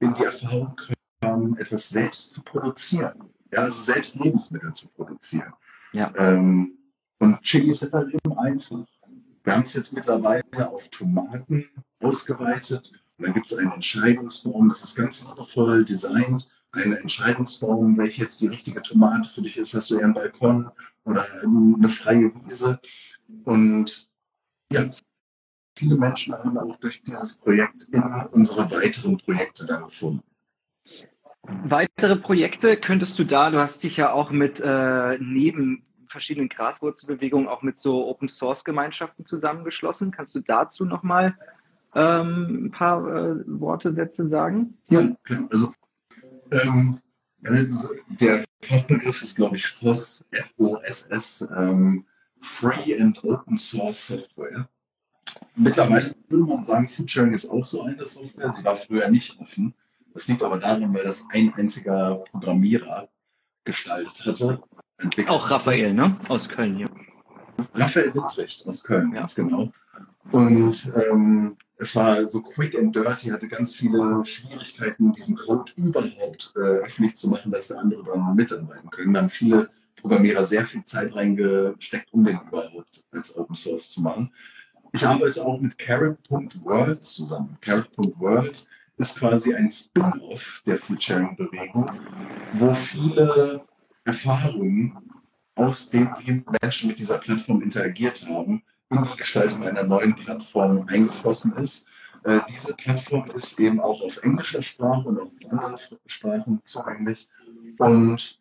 in die Erfahrung kamen, etwas selbst zu produzieren. Ja, also selbst Lebensmittel zu produzieren. Ja. Ähm, und Chilis sind halt eben einfach. Wir haben es jetzt mittlerweile auf Tomaten ausgeweitet. Und dann gibt es einen Entscheidungsbaum, das ist ganz liebevoll designt. Eine Entscheidungsbaum, welche jetzt die richtige Tomate für dich ist. Hast du eher einen Balkon oder eine freie Wiese. Und ja, viele Menschen haben auch durch dieses Projekt in unsere weiteren Projekte dann gefunden. Weitere Projekte könntest du da, du hast dich ja auch mit äh, neben verschiedenen Graswurzelbewegungen auch mit so Open Source Gemeinschaften zusammengeschlossen. Kannst du dazu nochmal ähm, ein paar äh, Worte, Sätze sagen? Ja, klar. Also ähm, der Fachbegriff ist, glaube ich, FOSS, F-O-S-S, ähm, Free and Open Source Software. Mittlerweile würde man sagen, Foodsharing ist auch so eine Software. Sie war früher nicht offen. Das liegt aber daran, weil das ein einziger Programmierer gestaltet hatte. Auch Raphael, ne? Aus Köln hier. Raphael Wittricht aus Köln, ja. ganz genau. Und ähm, es war so quick and dirty, hatte ganz viele Schwierigkeiten, diesen Code überhaupt äh, öffentlich zu machen, dass da andere dran mitarbeiten können. Da haben viele Programmierer sehr viel Zeit reingesteckt, um den überhaupt als Open Source zu machen. Ich arbeite auch mit Carrot.world zusammen. Carrot.world ist quasi ein Spin-off der Foodsharing-Bewegung, wo viele Erfahrungen aus denen Menschen mit dieser Plattform interagiert haben, in die Gestaltung einer neuen Plattform eingeflossen ist. Äh, diese Plattform ist eben auch auf englischer Sprache und auf anderen Sprachen zugänglich. Und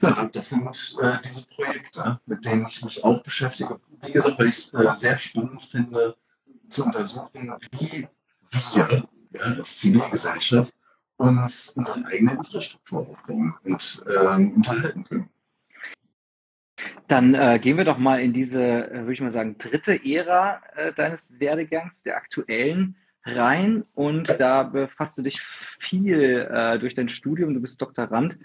ja, das sind äh, diese Projekte, mit denen ich mich auch beschäftige. Wie gesagt, weil ich es äh, sehr spannend finde, zu untersuchen, wie wir ja, als Zivilgesellschaft uns unsere eigene Infrastruktur aufbauen und ähm, unterhalten können. Dann äh, gehen wir doch mal in diese, äh, würde ich mal sagen, dritte Ära äh, deines Werdegangs, der aktuellen rein. Und da befasst du dich viel äh, durch dein Studium. Du bist Doktorand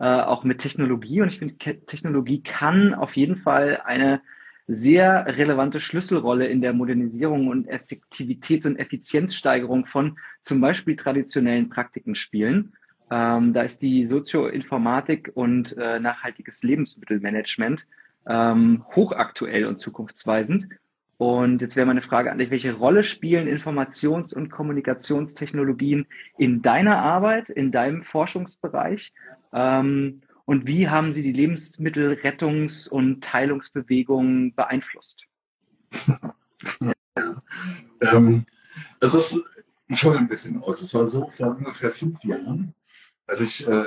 äh, auch mit Technologie. Und ich finde, Technologie kann auf jeden Fall eine sehr relevante Schlüsselrolle in der Modernisierung und Effektivitäts- und Effizienzsteigerung von zum Beispiel traditionellen Praktiken spielen. Ähm, da ist die Sozioinformatik und nachhaltiges Lebensmittelmanagement ähm, hochaktuell und zukunftsweisend. Und jetzt wäre meine Frage an dich, welche Rolle spielen Informations- und Kommunikationstechnologien in deiner Arbeit, in deinem Forschungsbereich? Ähm, und wie haben sie die Lebensmittelrettungs- und Teilungsbewegung beeinflusst? ja. ähm, das ist, ich hole ein bisschen aus. Es war so vor ungefähr fünf Jahren, also ich, äh,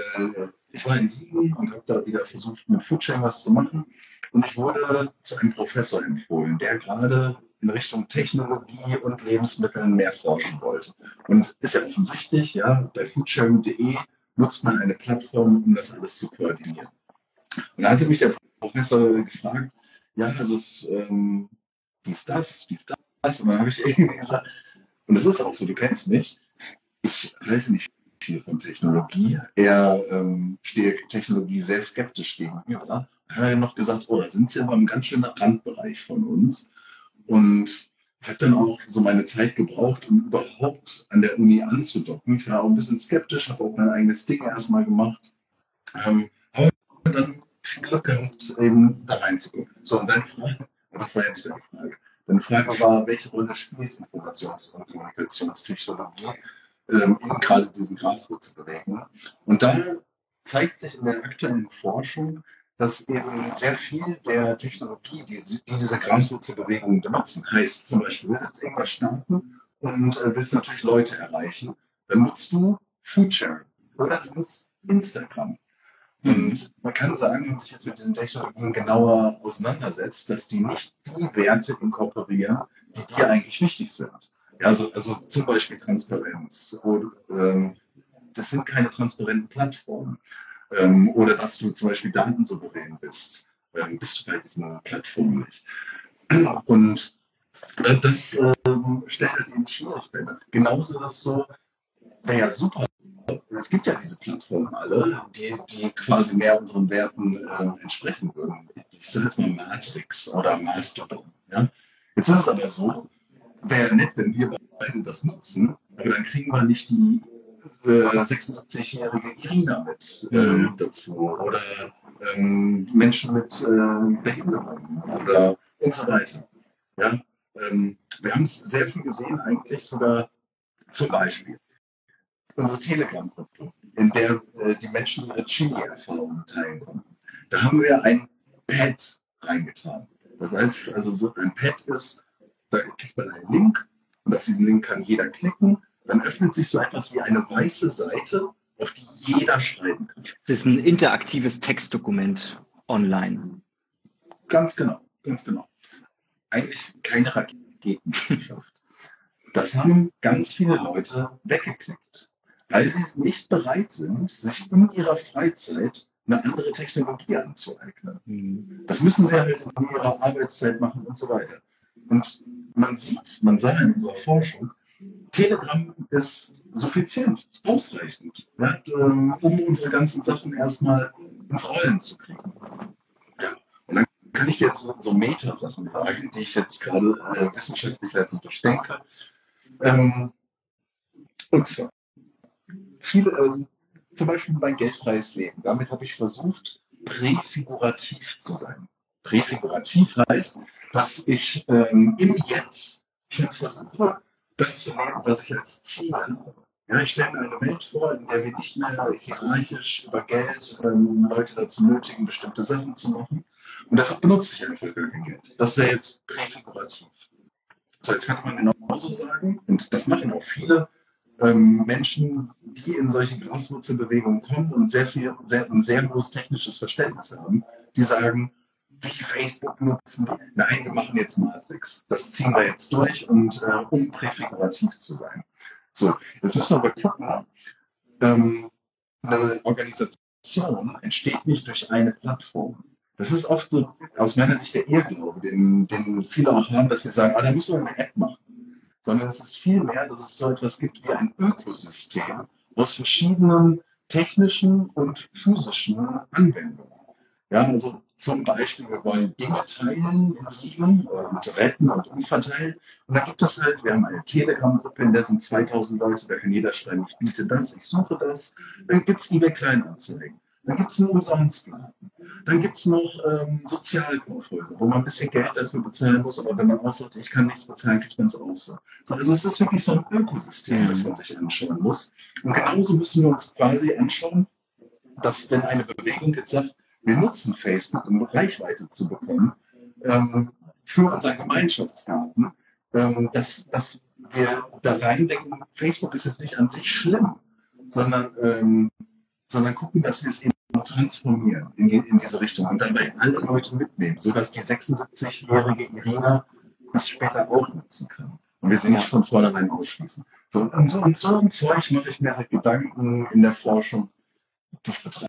ich war in Siegen und habe da wieder versucht, mit Foodsharing was zu machen. Und ich wurde zu einem Professor empfohlen, der gerade in Richtung Technologie und Lebensmitteln mehr forschen wollte. Und ist ja offensichtlich, ja, bei foodsharing.de nutzt man eine Plattform, um das alles zu koordinieren. Und da hatte mich der Professor gefragt, ja, also ähm, dies, das, dies, das. Und dann habe ich irgendwie gesagt, und das ist auch so, du kennst mich, ich halte nicht viel von Technologie. Er ähm, stehe Technologie sehr skeptisch gegenüber. Er hat dann noch gesagt, oh, da sind sie aber im ganz schönen Randbereich von uns. Und ich habe dann auch so meine Zeit gebraucht, um überhaupt an der Uni anzudocken. Ich war auch ein bisschen skeptisch, habe auch mein eigenes Ding erstmal gemacht. Ähm, habe dann Glück gehabt, eben da reinzugucken. So, und dann, was war ja nicht deine Frage? Deine Frage war, welche Rolle spielt Informations- und Kommunikationstechnologie ähm, gerade diesen Graswurzelbewegungen. Und da zeigt sich in der aktuellen Forschung, dass eben sehr viel der Technologie, die, die diese Graswurzelbewegungen benutzen, heißt zum Beispiel, du willst jetzt irgendwas starten und äh, willst natürlich Leute erreichen, dann nutzt du Foodsharing oder du nutzt Instagram. Und man kann sagen, wenn man sich jetzt mit diesen Technologien genauer auseinandersetzt, dass die nicht die Werte inkorporieren, die dir eigentlich wichtig sind. Also, also zum Beispiel Transparenz. Oder, ähm, das sind keine transparenten Plattformen. Ähm, oder dass du zum Beispiel datensouverän bist. Ähm, bist du bei diesen Plattformen nicht. Und das ähm, stellt halt eben Schwierigkeiten. Genauso es so, wäre ja super. Es gibt ja diese Plattformen alle, die, die quasi mehr unseren Werten äh, entsprechen würden. Ich sage jetzt mal Matrix oder Mastodon. Ja? Jetzt ist es aber so, wäre nett, wenn wir beide das nutzen, aber dann kriegen wir nicht die äh, 86-jährige Irina mit äh, dazu oder ähm, Menschen mit äh, Behinderungen oder und so weiter. Ja? Ähm, wir haben es sehr viel gesehen, eigentlich sogar zum Beispiel unsere Telegram-Gruppe, in der äh, die Menschen ihre Chili-Erfahrungen teilen konnten. Da haben wir ein Pad reingetan. Das heißt, also so ein Pad ist da kriegt man einen Link und auf diesen Link kann jeder klicken. Dann öffnet sich so etwas wie eine weiße Seite, auf die jeder schreiben kann. Es ist ein interaktives Textdokument online. Ganz genau, ganz genau. Eigentlich keine Raketenwissenschaft. Das haben ganz viele Leute weggeklickt, weil sie nicht bereit sind, sich in ihrer Freizeit eine andere Technologie anzueignen. Mhm. Das müssen sie halt in ihrer Arbeitszeit machen und so weiter. Und man sieht, man sah in unserer Forschung, Telegram ist suffizient, ausreichend, ja, ähm, um unsere ganzen Sachen erstmal ins Rollen zu kriegen. Ja. Und dann kann ich dir jetzt so, so Meta-Sachen sagen, die ich jetzt gerade äh, wissenschaftlich letztendlich durchdenke. Ähm, und zwar, viele, äh, zum Beispiel mein geldfreies Leben, damit habe ich versucht, präfigurativ zu sein. Präfigurativ heißt, dass ich ähm, im Jetzt versuche, das zu nehmen, was ich als Ziel habe. Ja, ich stelle mir eine Welt vor, in der wir nicht mehr hierarchisch über Geld ähm, Leute dazu nötigen, bestimmte Sachen zu machen. Und deshalb benutze ich einfach kein Geld. Das wäre jetzt präfigurativ. So, jetzt könnte man genauso sagen, und das machen auch viele ähm, Menschen, die in solche Graswurzelbewegungen kommen und sehr viel, sehr, ein sehr hohes technisches Verständnis haben, die sagen, wie Facebook nutzen. Nein, wir machen jetzt Matrix. Das ziehen wir jetzt durch und äh, um präfigurativ zu sein. So, jetzt müssen wir aber gucken. Ähm, eine Organisation entsteht nicht durch eine Plattform. Das ist oft so aus meiner Sicht der Irrglaube, den, den viele auch haben, dass sie sagen, ah, da müssen wir eine App machen. Sondern es ist vielmehr, dass es so etwas gibt wie ein Ökosystem aus verschiedenen technischen und physischen Anwendungen. Ja, also zum Beispiel, wir wollen Dinge teilen in Sieben und retten und umverteilen. Und dann gibt es halt, wir haben eine Telegram-Gruppe, in der sind 2000 Leute, da kann jeder schreiben, ich biete das, ich suche das. Dann gibt es eBay Kleinanzeigen. Dann gibt es einen Umsonstladen. Dann gibt es noch ähm, Sozialkaufhäuser, wo man ein bisschen Geld dafür bezahlen muss, aber wenn man auch sagt, ich kann nichts bezahlen, kriegt man es auch so. Also es ist wirklich so ein Ökosystem, das man sich anschauen muss. Und genauso müssen wir uns quasi anschauen, dass wenn eine Bewegung jetzt sagt, wir nutzen Facebook, um Reichweite zu bekommen, ähm, für unseren Gemeinschaftsgarten, ähm, dass, dass wir da reindenken, Facebook ist jetzt nicht an sich schlimm, sondern, ähm, sondern gucken, dass wir es eben transformieren in, in diese Richtung und dabei alle Leute mitnehmen, sodass die 76-jährige Irina es später auch nutzen kann. Und wir sie nicht von vornherein ausschließen. So, und, so, und so ein Zeug mache ich mir halt Gedanken in der Forschung, die ich.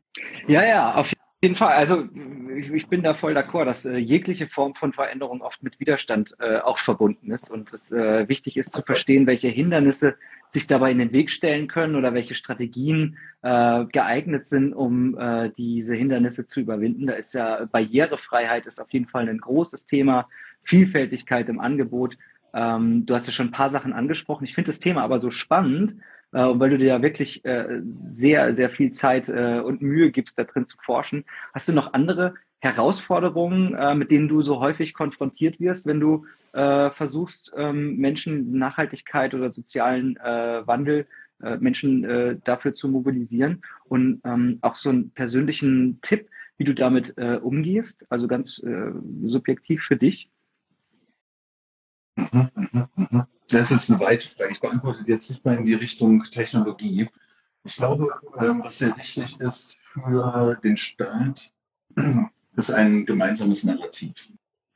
Ja, ja, auf jeden Fall. Also ich, ich bin da voll d'accord, dass äh, jegliche Form von Veränderung oft mit Widerstand äh, auch verbunden ist und es äh, wichtig ist zu verstehen, welche Hindernisse sich dabei in den Weg stellen können oder welche Strategien äh, geeignet sind, um äh, diese Hindernisse zu überwinden. Da ist ja Barrierefreiheit ist auf jeden Fall ein großes Thema, Vielfältigkeit im Angebot. Ähm, du hast ja schon ein paar Sachen angesprochen. Ich finde das Thema aber so spannend, äh, weil du dir ja wirklich äh, sehr, sehr viel Zeit äh, und Mühe gibst, da drin zu forschen. Hast du noch andere Herausforderungen, äh, mit denen du so häufig konfrontiert wirst, wenn du äh, versuchst, ähm, Menschen Nachhaltigkeit oder sozialen äh, Wandel, äh, Menschen äh, dafür zu mobilisieren und ähm, auch so einen persönlichen Tipp, wie du damit äh, umgehst, also ganz äh, subjektiv für dich? Mhm, mhm, mhm. Das ist eine weite Frage. Ich beantworte jetzt nicht mal in die Richtung Technologie. Ich glaube, ähm, was sehr wichtig ist für den Staat, ist ein gemeinsames Narrativ.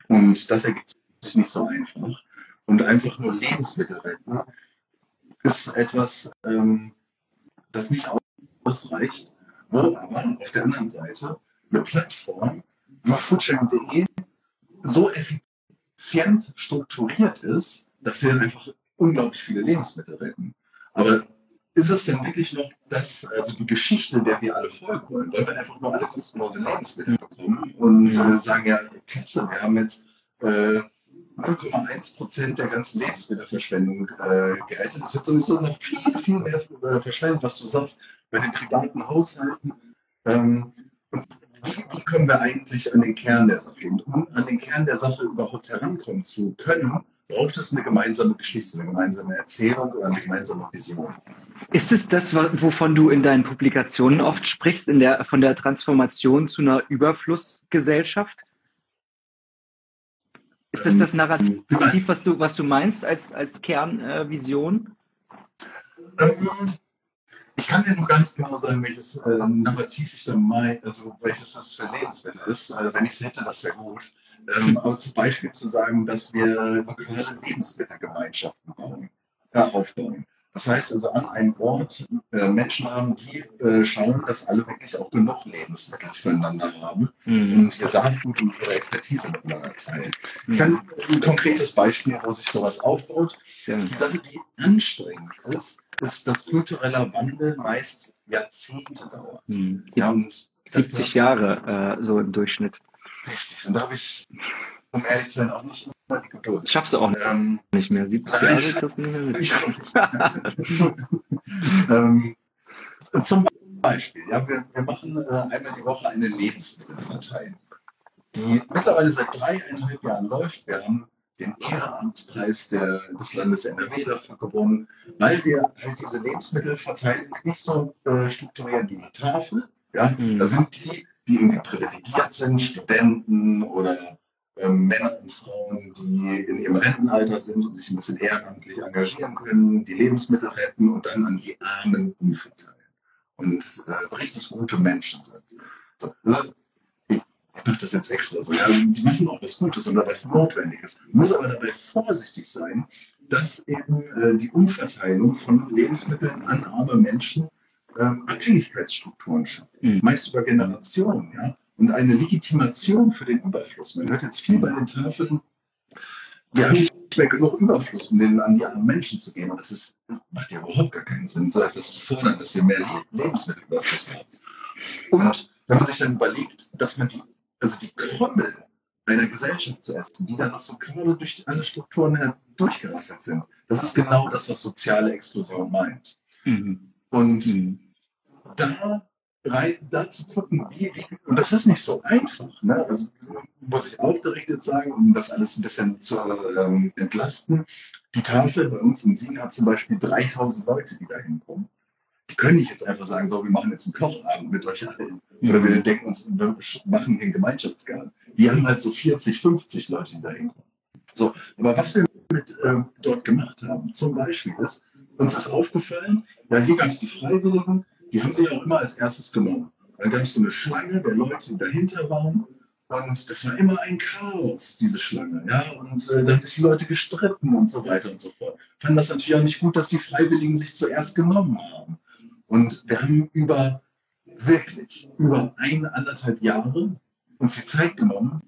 Und das ergibt sich nicht so einfach. Und einfach nur Lebensmittel retten ist etwas, ähm, das nicht ausreicht, wo aber auf der anderen Seite eine Plattform wie foodsharing.de so effizient strukturiert ist, dass wir einfach unglaublich viele Lebensmittel retten. Aber ist es denn wirklich noch das, also die Geschichte, der wir alle folgen wollen? Wollen wir einfach nur alle kostenlose Lebensmittel bekommen und äh, sagen, ja, klasse, wir haben jetzt äh, 0,1 Prozent der ganzen Lebensmittelverschwendung äh, gerettet. Es wird sowieso noch viel, viel mehr äh, verschwendet, was du sagst, bei den privaten Haushalten. Ähm, und wie, wie können wir eigentlich an den Kern der Sache und um an den Kern der Sache überhaupt herankommen zu können, braucht es eine gemeinsame Geschichte, eine gemeinsame Erzählung oder eine gemeinsame Vision. Ist es das, wovon du in deinen Publikationen oft sprichst, in der, von der Transformation zu einer Überflussgesellschaft? Ist das das Narrativ, was du, was du meinst als, als Kernvision? Äh, ähm, ich kann dir noch gar nicht genau sagen, welches äh, Narrativ ich da meine, also welches das für Lebensmittel ist. Also wenn ich es hätte, das wäre gut. Ähm, aber zum Beispiel zu sagen, dass wir lokale Lebensmittelgemeinschaften bauen, äh, aufbauen. Das heißt also an einem Ort äh, Menschen haben, die äh, schauen, dass alle wirklich auch genug Lebensmittel füreinander haben mhm. und ihr Saatgut und ihre Expertise miteinander teilen. Ich kann ein konkretes Beispiel, wo sich sowas aufbaut. Ja. Die Sache, die anstrengend ist, ist, dass kultureller Wandel meist Jahrzehnte dauert. Mhm. Ja, und 70 Jahre äh, so im Durchschnitt. Richtig. Und da habe ich, um ehrlich zu sein, auch nicht immer die Geduld. Schaffst du auch ähm, nicht mehr. 70 Jahre ist das nicht mehr. Ich ähm, zum Beispiel, ja, wir, wir machen äh, einmal die Woche eine Lebensmittelverteilung, die mittlerweile seit dreieinhalb Jahren läuft. Wir haben den Ehrenamtspreis der, des Landes NRW dafür gewonnen, weil wir halt diese Lebensmittelverteilung nicht so äh, strukturieren wie die Tafel. Ja, mhm. da sind die die irgendwie privilegiert sind, Studenten oder ähm, Männer und Frauen, die in ihrem Rentenalter sind und sich ein bisschen ehrenamtlich engagieren können, die Lebensmittel retten und dann an die Armen umverteilen und äh, richtig gute Menschen sind. So, ich, mache das jetzt extra so. Ja, die machen auch was Gutes oder was Notwendiges. Muss aber dabei vorsichtig sein, dass eben äh, die Umverteilung von Lebensmitteln an arme Menschen ähm, Abhängigkeitsstrukturen schaffen, mhm. meist über Generationen, ja, und eine Legitimation für den Überfluss. Man hört jetzt viel bei den Tafeln, wir haben nicht mehr genug Überfluss, um den an die armen Menschen zu geben. Und das ist, macht ja überhaupt gar keinen Sinn, so etwas zu fordern, dass wir mehr Lebensmittelüberfluss haben. Und wenn man sich dann überlegt, dass man die also die Krümmel einer Gesellschaft zu essen, die dann noch so gerade durch alle Strukturen durchgerasselt sind. Das ist genau das, was soziale Exklusion meint. Mhm. Und mhm. da rein, da zu gucken, wie, und das ist nicht so einfach, ne? Also muss ich auch direkt jetzt sagen, um das alles ein bisschen zu ähm, entlasten. Die Tafel bei uns in Siegen hat zum Beispiel 3000 Leute, die da hinkommen. Die können nicht jetzt einfach sagen, so, wir machen jetzt einen Kochabend mit euch allen. Oder wir mhm. denken uns, wir machen einen Gemeinschaftsgarten. Wir haben halt so 40, 50 Leute, die da hinkommen. So, aber was wir mit ähm, dort gemacht haben, zum Beispiel ist, uns ist aufgefallen, ja, hier gab es die Freiwilligen, die haben sie ja auch immer als erstes genommen. Dann gab es so eine Schlange der Leute, die dahinter waren. Und das war immer ein Chaos, diese Schlange. Ja? Und äh, da haben sich die Leute gestritten und so weiter und so fort. Fanden das natürlich auch nicht gut, dass die Freiwilligen sich zuerst genommen haben. Und wir haben über, wirklich, über ein, anderthalb Jahre uns die Zeit genommen,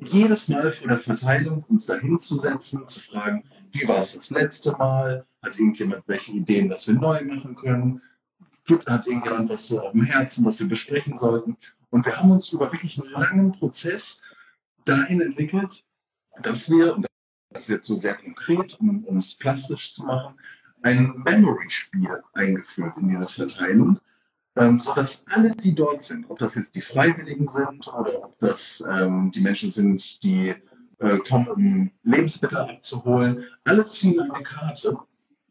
jedes Mal vor der Verteilung uns dahin zu setzen, zu fragen, wie war es das letzte Mal? Hat irgendjemand welche Ideen, was wir neu machen können? gibt, hat irgendjemand was so auf dem Herzen, was wir besprechen sollten. Und wir haben uns über wirklich einen langen Prozess dahin entwickelt, dass wir, und das ist jetzt so sehr konkret, um, um es plastisch zu machen, ein Memory-Spiel eingeführt in diese Verteilung, ähm, sodass alle, die dort sind, ob das jetzt die Freiwilligen sind oder ob das ähm, die Menschen sind, die äh, kommen, um Lebensmittel abzuholen, alle ziehen eine Karte.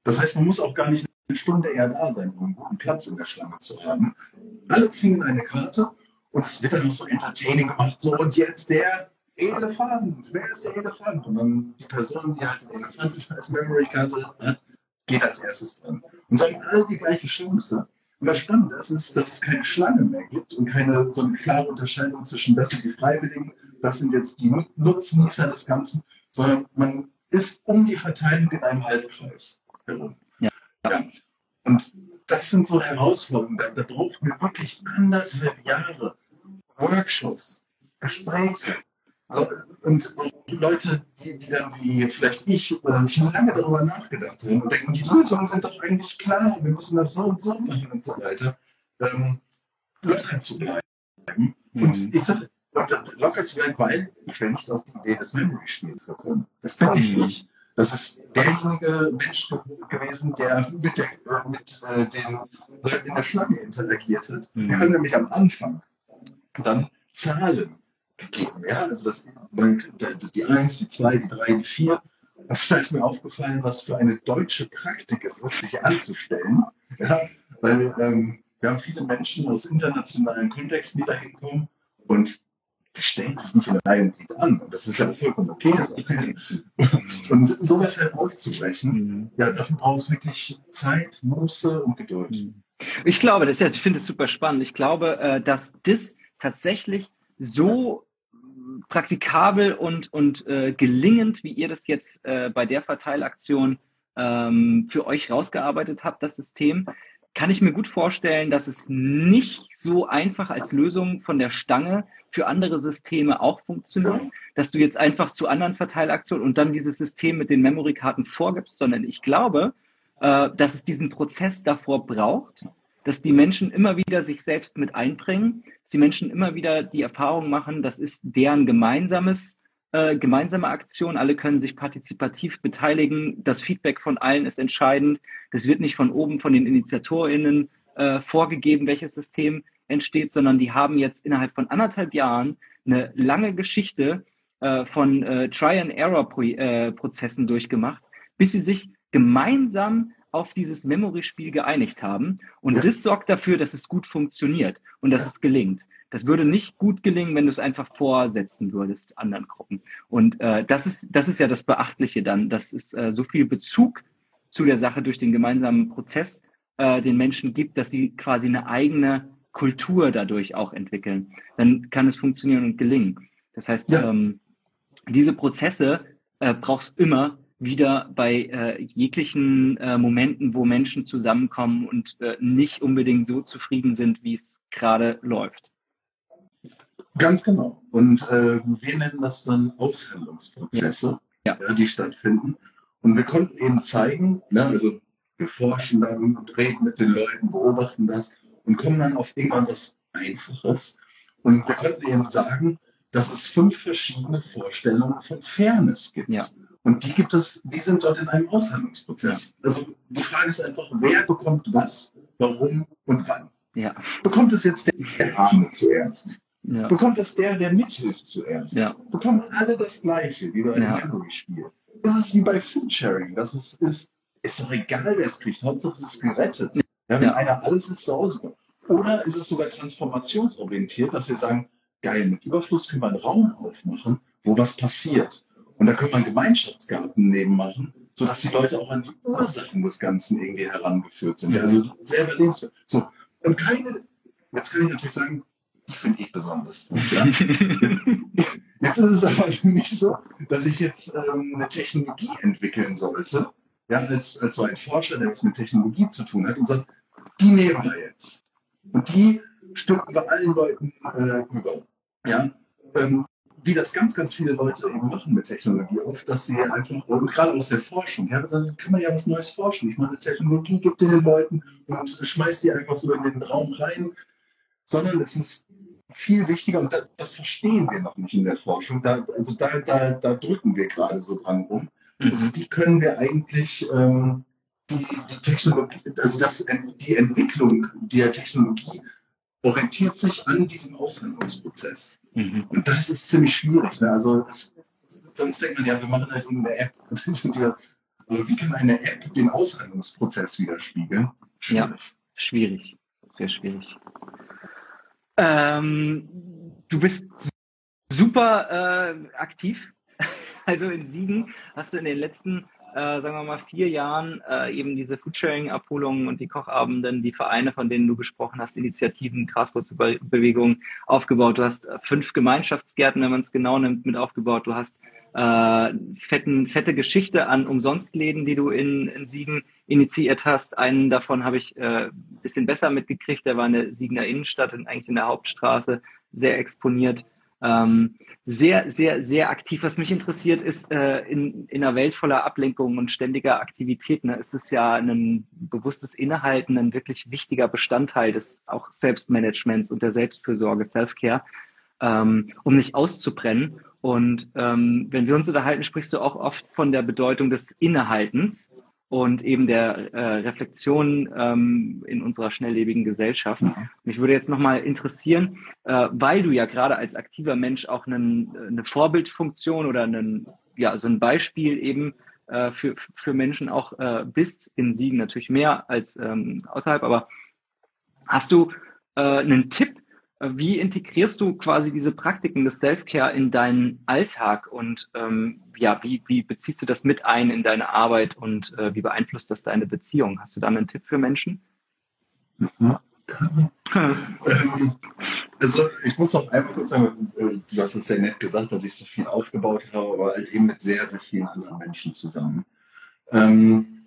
Das heißt, man muss auch gar nicht eine Stunde eher da sein, um einen guten Platz in der Schlange zu haben. Alle ziehen eine Karte und es wird dann so entertaining gemacht. So, und jetzt der Elefant. Wer ist der Elefant? Und dann die Person, die halt den Elefant als Memory-Karte hat, geht als erstes dran. Und so haben alle die gleiche Chance. Und das Spannende ist, ist, dass es keine Schlange mehr gibt und keine so eine klare Unterscheidung zwischen, das sind die Freiwilligen, das sind jetzt die Nutznießer des Ganzen, sondern man ist um die Verteilung in einem Halbkreis herum. Ja. Und das sind so Herausforderungen. Da, da brauchen wir wirklich anderthalb Jahre Workshops, Gespräche. Und Leute, die, die dann wie vielleicht ich äh, schon lange darüber nachgedacht haben und denken, die Lösungen sind doch eigentlich klar, wir müssen das so und so machen und so weiter, ähm, locker zu bleiben. Mhm. Und ich sage, locker zu bleiben, weil ich wäre nicht auf die Idee des Memory-Spiels gekommen. Das bin ich mhm. nicht. Das ist derjenige Mensch gewesen, der mit, der, äh, mit äh, den Leuten in der Schlange interagiert hat. Mhm. Wir haben nämlich am Anfang dann Zahlen gegeben. Ja? Also das, die 1, die 2, die 3, die 4. Und da ist mir aufgefallen, was für eine deutsche Praktik es ist, sich anzustellen. Ja? Weil ähm, wir haben viele Menschen aus internationalen Kontexten, die da hinkommen. Und die stellen sich nicht in einem Lied an. Und das ist ja vollkommen okay. und sowas halt aufzubrechen, mhm. ja, dafür braucht es wirklich Zeit, Muße und Geduld. Mhm. Ich glaube, das, ich finde es super spannend. Ich glaube, äh, dass das tatsächlich so praktikabel und, und äh, gelingend, wie ihr das jetzt äh, bei der Verteilaktion ähm, für euch rausgearbeitet habt, das System, kann ich mir gut vorstellen, dass es nicht so einfach als Lösung von der Stange für andere Systeme auch funktioniert, dass du jetzt einfach zu anderen Verteilaktionen und dann dieses System mit den Memory-Karten vorgibst, sondern ich glaube, äh, dass es diesen Prozess davor braucht, dass die Menschen immer wieder sich selbst mit einbringen, die Menschen immer wieder die Erfahrung machen, das ist deren gemeinsames äh, gemeinsame Aktion, alle können sich partizipativ beteiligen, das Feedback von allen ist entscheidend, das wird nicht von oben von den InitiatorInnen äh, vorgegeben, welches System entsteht, sondern die haben jetzt innerhalb von anderthalb Jahren eine lange Geschichte äh, von äh, Try-and-Error-Prozessen äh, durchgemacht, bis sie sich gemeinsam auf dieses Memory-Spiel geeinigt haben. Und ja. das sorgt dafür, dass es gut funktioniert und dass ja. es gelingt. Das würde nicht gut gelingen, wenn du es einfach vorsetzen würdest anderen Gruppen. Und äh, das ist das ist ja das Beachtliche dann, dass es äh, so viel Bezug zu der Sache durch den gemeinsamen Prozess äh, den Menschen gibt, dass sie quasi eine eigene Kultur dadurch auch entwickeln. Dann kann es funktionieren und gelingen. Das heißt, ja. ähm, diese Prozesse äh, brauchst immer wieder bei äh, jeglichen äh, Momenten, wo Menschen zusammenkommen und äh, nicht unbedingt so zufrieden sind, wie es gerade läuft. Ganz genau. Und äh, wir nennen das dann Aushandlungsprozesse, ja. Ja, die stattfinden. Und wir konnten eben zeigen, ne, also wir forschen dann und reden mit den Leuten, beobachten das und kommen dann auf irgendwann was Einfaches. Und wir konnten eben sagen, dass es fünf verschiedene Vorstellungen von Fairness gibt. Ja. Und die gibt es, die sind dort in einem Aushandlungsprozess. Also die Frage ist einfach, wer bekommt was, warum und wann? Ja. Bekommt es jetzt der Arme zuerst? Ja. Bekommt es der, der mithilft zuerst? Ja. Bekommen alle das Gleiche, wie bei einem Ja. Memory-Spiel? Das ist wie bei Foodsharing. Das ist, ist, ist doch egal, wer es kriegt. Hauptsache es ist gerettet. Ja, wenn Ja. einer alles ist, so super. Oder ist es sogar transformationsorientiert, dass wir sagen, geil, mit Überfluss können wir einen Raum aufmachen, wo was passiert. Und da wir einen Gemeinschaftsgarten neben machen, sodass die Leute auch an die Ursachen des Ganzen irgendwie herangeführt sind. Mhm. Also selber lebenswert. So. Und keine, jetzt kann ich natürlich sagen, die finde ich besonders. gut, Ja? Jetzt ist es aber nicht so, dass ich jetzt ähm, eine Technologie entwickeln sollte, ja, als, als so ein Forscher, der was mit Technologie zu tun hat und sagt, die nehmen wir jetzt. Und die stülpen wir allen Leuten äh, über. Ja? Ähm, wie das ganz, ganz viele Leute eben machen mit Technologie, oft, dass sie einfach, und gerade aus der Forschung, ja, dann kann man ja was Neues forschen. Ich meine, Technologie gibt den Leuten und schmeißt die einfach so in den Raum rein, sondern es ist viel wichtiger, und das, das verstehen wir noch nicht in der Forschung, da, also da, da, da drücken wir gerade so dran rum. Also Mhm. wie können wir eigentlich ähm, die, die Technologie, also das, die Entwicklung der Technologie orientiert sich an diesem Aushandlungsprozess. Mhm. Und das ist ziemlich schwierig. Ne? Also das, sonst denkt man ja, wir machen halt irgendeine App. Also wie kann eine App den Aushandlungsprozess widerspiegeln? Ja. Schwierig. Sehr schwierig. Ähm, du bist super äh, aktiv. Also in Siegen hast du in den letzten, äh, sagen wir mal, vier Jahren äh, eben diese Foodsharing-Abholungen und die Kochabenden, die Vereine, von denen du gesprochen hast, Initiativen, Graswurzelbewegung aufgebaut. Du hast äh, fünf Gemeinschaftsgärten, wenn man es genau nimmt, mit aufgebaut. Du hast äh, fetten, fette Geschichte an Umsonstläden, die du in, in Siegen initiiert hast. Einen davon habe ich äh, bisschen besser mitgekriegt. Der war in der Siegener Innenstadt und eigentlich in der Hauptstraße sehr exponiert. Ähm, sehr, sehr, sehr aktiv. Was mich interessiert, ist äh, in, in einer Welt voller Ablenkungen und ständiger Aktivitäten ne, ist es ja ein bewusstes Innehalten ein wirklich wichtiger Bestandteil des auch Selbstmanagements und der Selbstfürsorge, Self-Care, ähm, um nicht auszubrennen. Und ähm, wenn wir uns unterhalten, sprichst du auch oft von der Bedeutung des Innehaltens und eben der äh, Reflexion ähm, in unserer schnelllebigen Gesellschaft. Mich würde jetzt nochmal interessieren, äh, weil du ja gerade als aktiver Mensch auch einen, eine Vorbildfunktion oder einen, ja, so ein Beispiel eben äh, für, für Menschen auch äh, bist, in Siegen natürlich mehr als ähm, außerhalb, aber hast du äh, einen Tipp, wie integrierst du quasi diese Praktiken des Self-Care in deinen Alltag und ähm, ja, wie, wie beziehst du das mit ein in deine Arbeit und äh, wie beeinflusst das deine Beziehung? Hast du da einen Tipp für Menschen? Mhm. Also ich muss noch einmal kurz sagen, äh, du hast es sehr nett gesagt, dass ich so viel aufgebaut habe, aber halt eben mit sehr, sehr vielen anderen Menschen zusammen. Ähm,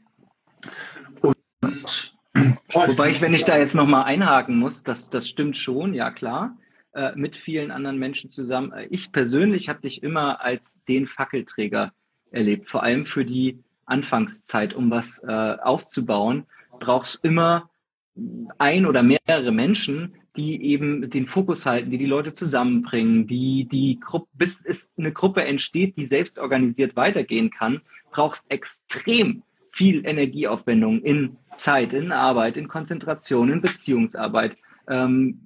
Wobei ich, wenn ich da jetzt nochmal einhaken muss, das, das stimmt schon, ja klar, äh, mit vielen anderen Menschen zusammen. Äh, Ich persönlich habe dich immer als den Fackelträger erlebt, vor allem für die Anfangszeit, um was äh, aufzubauen, brauchst immer ein oder mehrere Menschen, die eben den Fokus halten, die die Leute zusammenbringen, die die Gruppe, bis es eine Gruppe entsteht, die selbst organisiert weitergehen kann, brauchst extrem viel Energieaufwendung in Zeit, in Arbeit, in Konzentration, in Beziehungsarbeit. Ähm,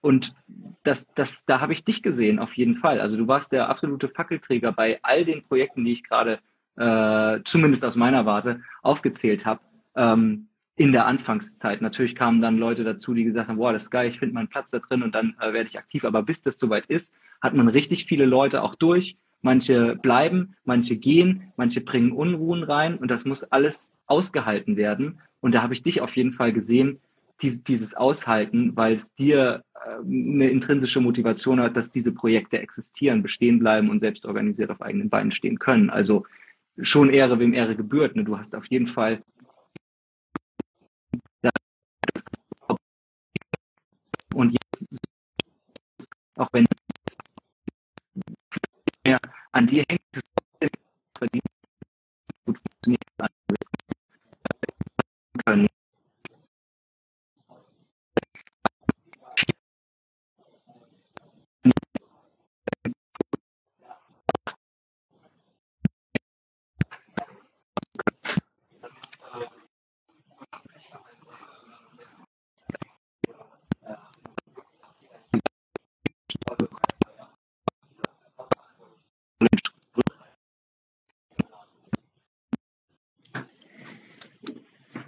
und das, das, da habe ich dich gesehen, auf jeden Fall. Also du warst der absolute Fackelträger bei all den Projekten, die ich gerade, äh, zumindest aus meiner Warte, aufgezählt habe. Ähm, in der Anfangszeit. Natürlich kamen dann Leute dazu, die gesagt haben, boah, das ist geil, ich finde meinen Platz da drin und dann äh, werde ich aktiv. Aber bis das soweit ist, hat man richtig viele Leute auch durch. Manche bleiben, manche gehen, manche bringen Unruhen rein und das muss alles ausgehalten werden. Und da habe ich dich auf jeden Fall gesehen, die, dieses Aushalten, weil es dir äh, eine intrinsische Motivation hat, dass diese Projekte existieren, bestehen bleiben und selbst organisiert auf eigenen Beinen stehen können. Also schon Ehre, wem Ehre gebührt. Ne? Du hast auf jeden Fall und jetzt, auch wenn mehr an dir hängt, ist es trotzdem gut funktioniert können.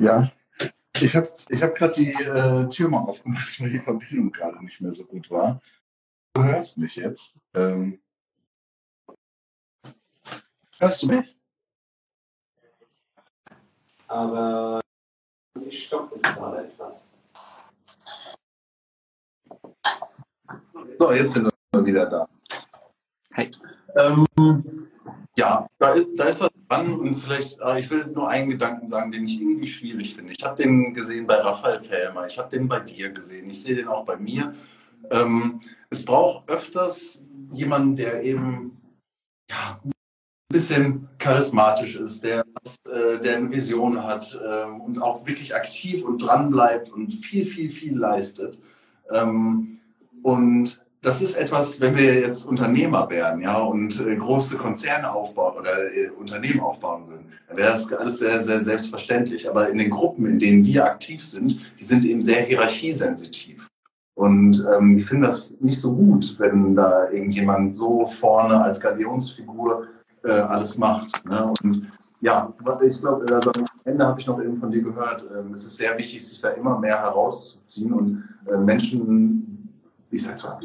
Ja, ich habe ich hab gerade die äh, Tür mal aufgemacht, weil die Verbindung gerade nicht mehr so gut war. Du hörst mich jetzt. Ähm, hörst du mich? Aber ich stoppe es gerade etwas. So, jetzt sind wir wieder da. Hi. Ähm, ja, da ist, da ist was dran und vielleicht, äh, ich will nur einen Gedanken sagen, den ich irgendwie schwierig finde. Ich habe den gesehen bei Raphael Fellmer, ich habe den bei dir gesehen, ich sehe den auch bei mir. Ähm, es braucht öfters jemanden, der eben ja, ein bisschen charismatisch ist, der, äh, der eine Vision hat äh, und auch wirklich aktiv und dran bleibt und viel, viel, viel leistet. Ähm, und das ist etwas, wenn wir jetzt Unternehmer wären, ja, und äh, große Konzerne aufbauen oder äh, Unternehmen aufbauen würden, dann wäre das alles sehr, sehr selbstverständlich. Aber in den Gruppen, in denen wir aktiv sind, die sind eben sehr hierarchiesensitiv. Und ähm, die finden das nicht so gut, wenn da irgendjemand so vorne als Galionsfigur äh, alles macht. Ne? Und ja, ich glaube, also am Ende habe ich noch eben von dir gehört, ähm, es ist sehr wichtig, sich da immer mehr herauszuziehen und äh, Menschen, ich sage zwar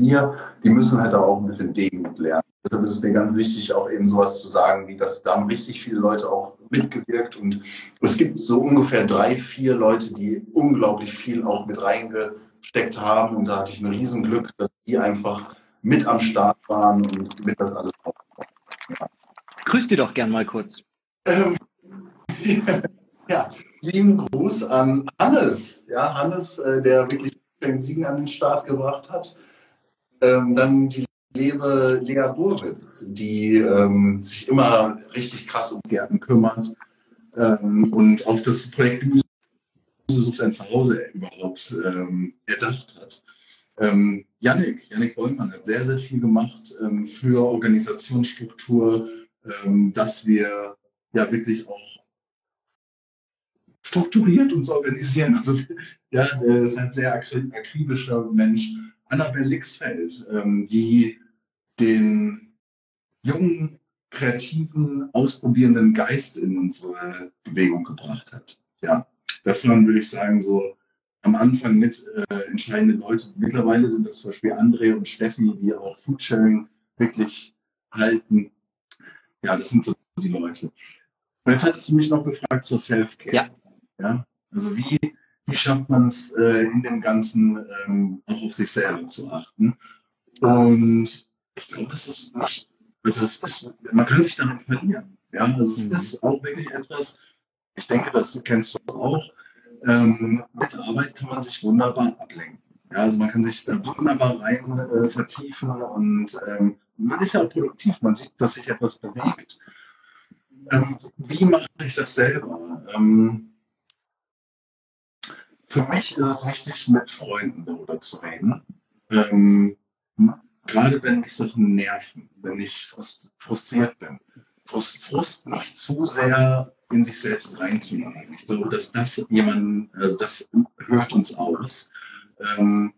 wir, die müssen halt auch ein bisschen Demut lernen. Deshalb ist es mir ganz wichtig, auch eben sowas zu sagen, wie das, da haben richtig viele Leute auch mitgewirkt und es gibt so ungefähr drei, vier Leute, die unglaublich viel auch mit reingesteckt haben und da hatte ich ein Riesenglück, dass die einfach mit am Start waren und mit das alles aufbauen. Ja. Grüß die doch gern mal kurz. Ähm, ja, lieben Gruß an Hannes. Ja, Hannes, äh, der wirklich Siegen an den Start gebracht hat. Ähm, dann die liebe Lea Burwitz, die ähm, sich immer richtig krass um Gärten kümmert ähm, und auch das Projekt Gemüse sucht ein Zuhause überhaupt ähm, erdacht hat. Ähm, Yannick, Yannick Bollmann hat sehr, sehr viel gemacht ähm, für Organisationsstruktur, ähm, dass wir ja wirklich auch strukturiert uns organisieren. Also ja, er ist ein sehr akribischer Mensch Annabel Lixfeld, ähm, die den jungen, kreativen, ausprobierenden Geist in unsere Bewegung gebracht hat. Ja, das waren, würde ich sagen, so am Anfang mit äh, entscheidende Leute. Mittlerweile sind das zum Beispiel André und Steffi, die auch Foodsharing wirklich halten. Ja, das sind so die Leute. Und jetzt hattest du mich noch gefragt zur Self-Care. Ja. ja. Also wie wie schafft man es äh, in dem Ganzen ähm, auch auf sich selber zu achten. Und ich glaube, das ist nicht, also es ist, man kann sich darin verlieren. Ja, also es mhm. ist auch wirklich etwas, ich denke, das du kennst du auch, ähm, mit Arbeit kann man sich wunderbar ablenken. Ja, also man kann sich da wunderbar rein äh, vertiefen und ähm, man ist ja auch produktiv, man sieht, dass sich etwas bewegt. Ähm, wie mache ich das selber? Ähm, für mich ist es wichtig, mit Freunden darüber zu reden. Ähm, gerade wenn mich Sachen nerven, wenn ich frustriert bin. Frust, Frust nicht zu sehr in sich selbst reinzunehmen. Ich glaube, dass das jemanden, also das hört uns aus. Ähm,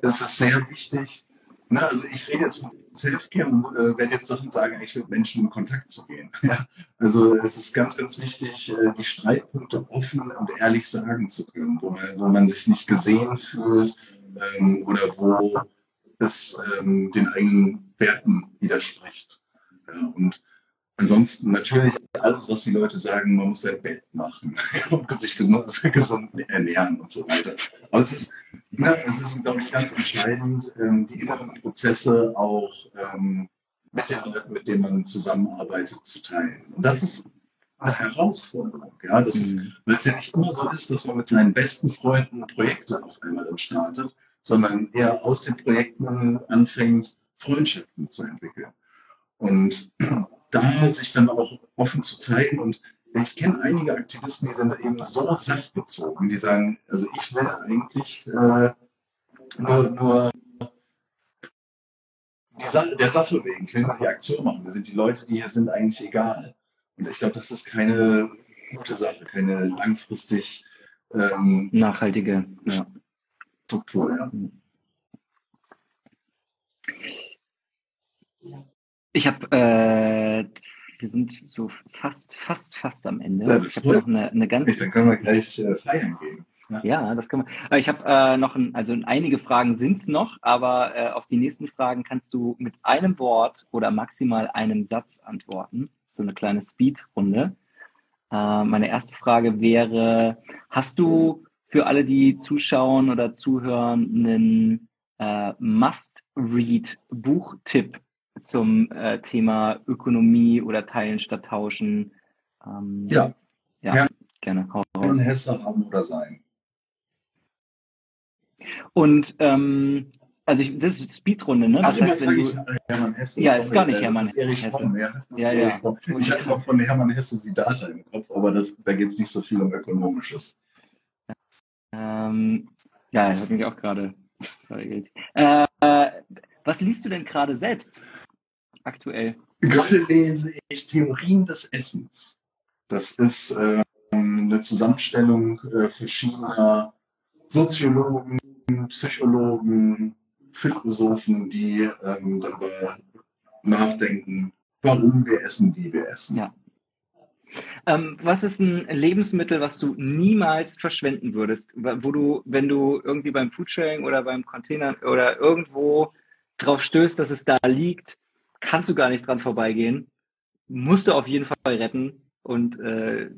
das ist sehr wichtig, na, also ich rede jetzt von Selfcare und äh, werde jetzt Sachen sagen, eigentlich mit Menschen in Kontakt zu gehen. Ja? Also es ist ganz, ganz wichtig, äh, die Streitpunkte offen und ehrlich sagen zu können, wo man, wo man sich nicht gesehen fühlt ähm, oder wo es ähm, den eigenen Werten widerspricht. Ja, und Ansonsten natürlich alles, was die Leute sagen, man muss sein Bett machen und sich gesund, gesund ernähren und so weiter. Aber es ist, ja, es ist, glaube ich, ganz entscheidend, ähm, die inneren Prozesse auch ähm, mit den Leuten, mit denen man zusammenarbeitet, zu teilen. Und das ist eine Herausforderung, ja, das, mhm. weil es ja nicht immer so ist, dass man mit seinen besten Freunden Projekte auf einmal dann startet, sondern eher aus den Projekten anfängt, Freundschaften zu entwickeln. Und da sich dann auch offen zu zeigen. Und ich kenne einige Aktivisten, die sind eben so sachbezogen, die sagen, also ich will eigentlich äh, nur, nur Sache, der Sache wegen, können wir die Aktion machen. Wir sind die Leute, die hier sind, eigentlich egal. Und ich glaube, das ist keine gute Sache, keine langfristig ähm, nachhaltige ja. Struktur. Ja. Ich habe äh, wir sind so fast, fast, fast am Ende. Ja, ich habe noch eine, eine ganz Dann können wir gleich äh, feiern gehen. Ja, das kann man. Aber Ich habe äh, noch ein, also einige Fragen sind's noch, aber äh, auf die nächsten Fragen kannst du mit einem Wort oder maximal einem Satz antworten. So eine kleine Speed-Runde. Äh, meine erste Frage wäre: Hast du für alle, die zuschauen oder zuhören, einen äh, Must-Read-Buchtipp zum äh, Thema Ökonomie oder Teilen statt Tauschen? Ähm, Ja. ja, Ja. gerne. Hau raus. Hesse haben oder sein. Und ähm, also ich, das ist Speedrunde, ne? Das heißt, wenn ich du, Hermann Hesse. Ja, ist Sorry, gar nicht Hermann Hesse. Fromm, ja. Ja, ja. Ich hatte noch von Hermann Hesse die Data im Kopf, aber das, da geht es nicht so viel um Ökonomisches. ähm, ja, das hat mich auch gerade äh, was liest du denn gerade selbst aktuell? Gerade lese ich Theorien des Essens. Das ist ähm, eine Zusammenstellung äh, verschiedener Soziologen, Psychologen, Philosophen, die ähm, darüber nachdenken, warum wir essen, wie wir essen. Ja. Ähm, was ist ein Lebensmittel, was du niemals verschwenden würdest, wo du, wenn du irgendwie beim Foodsharing oder beim Container oder irgendwo drauf stößt, dass es da liegt, kannst du gar nicht dran vorbeigehen, musst du auf jeden Fall retten und äh,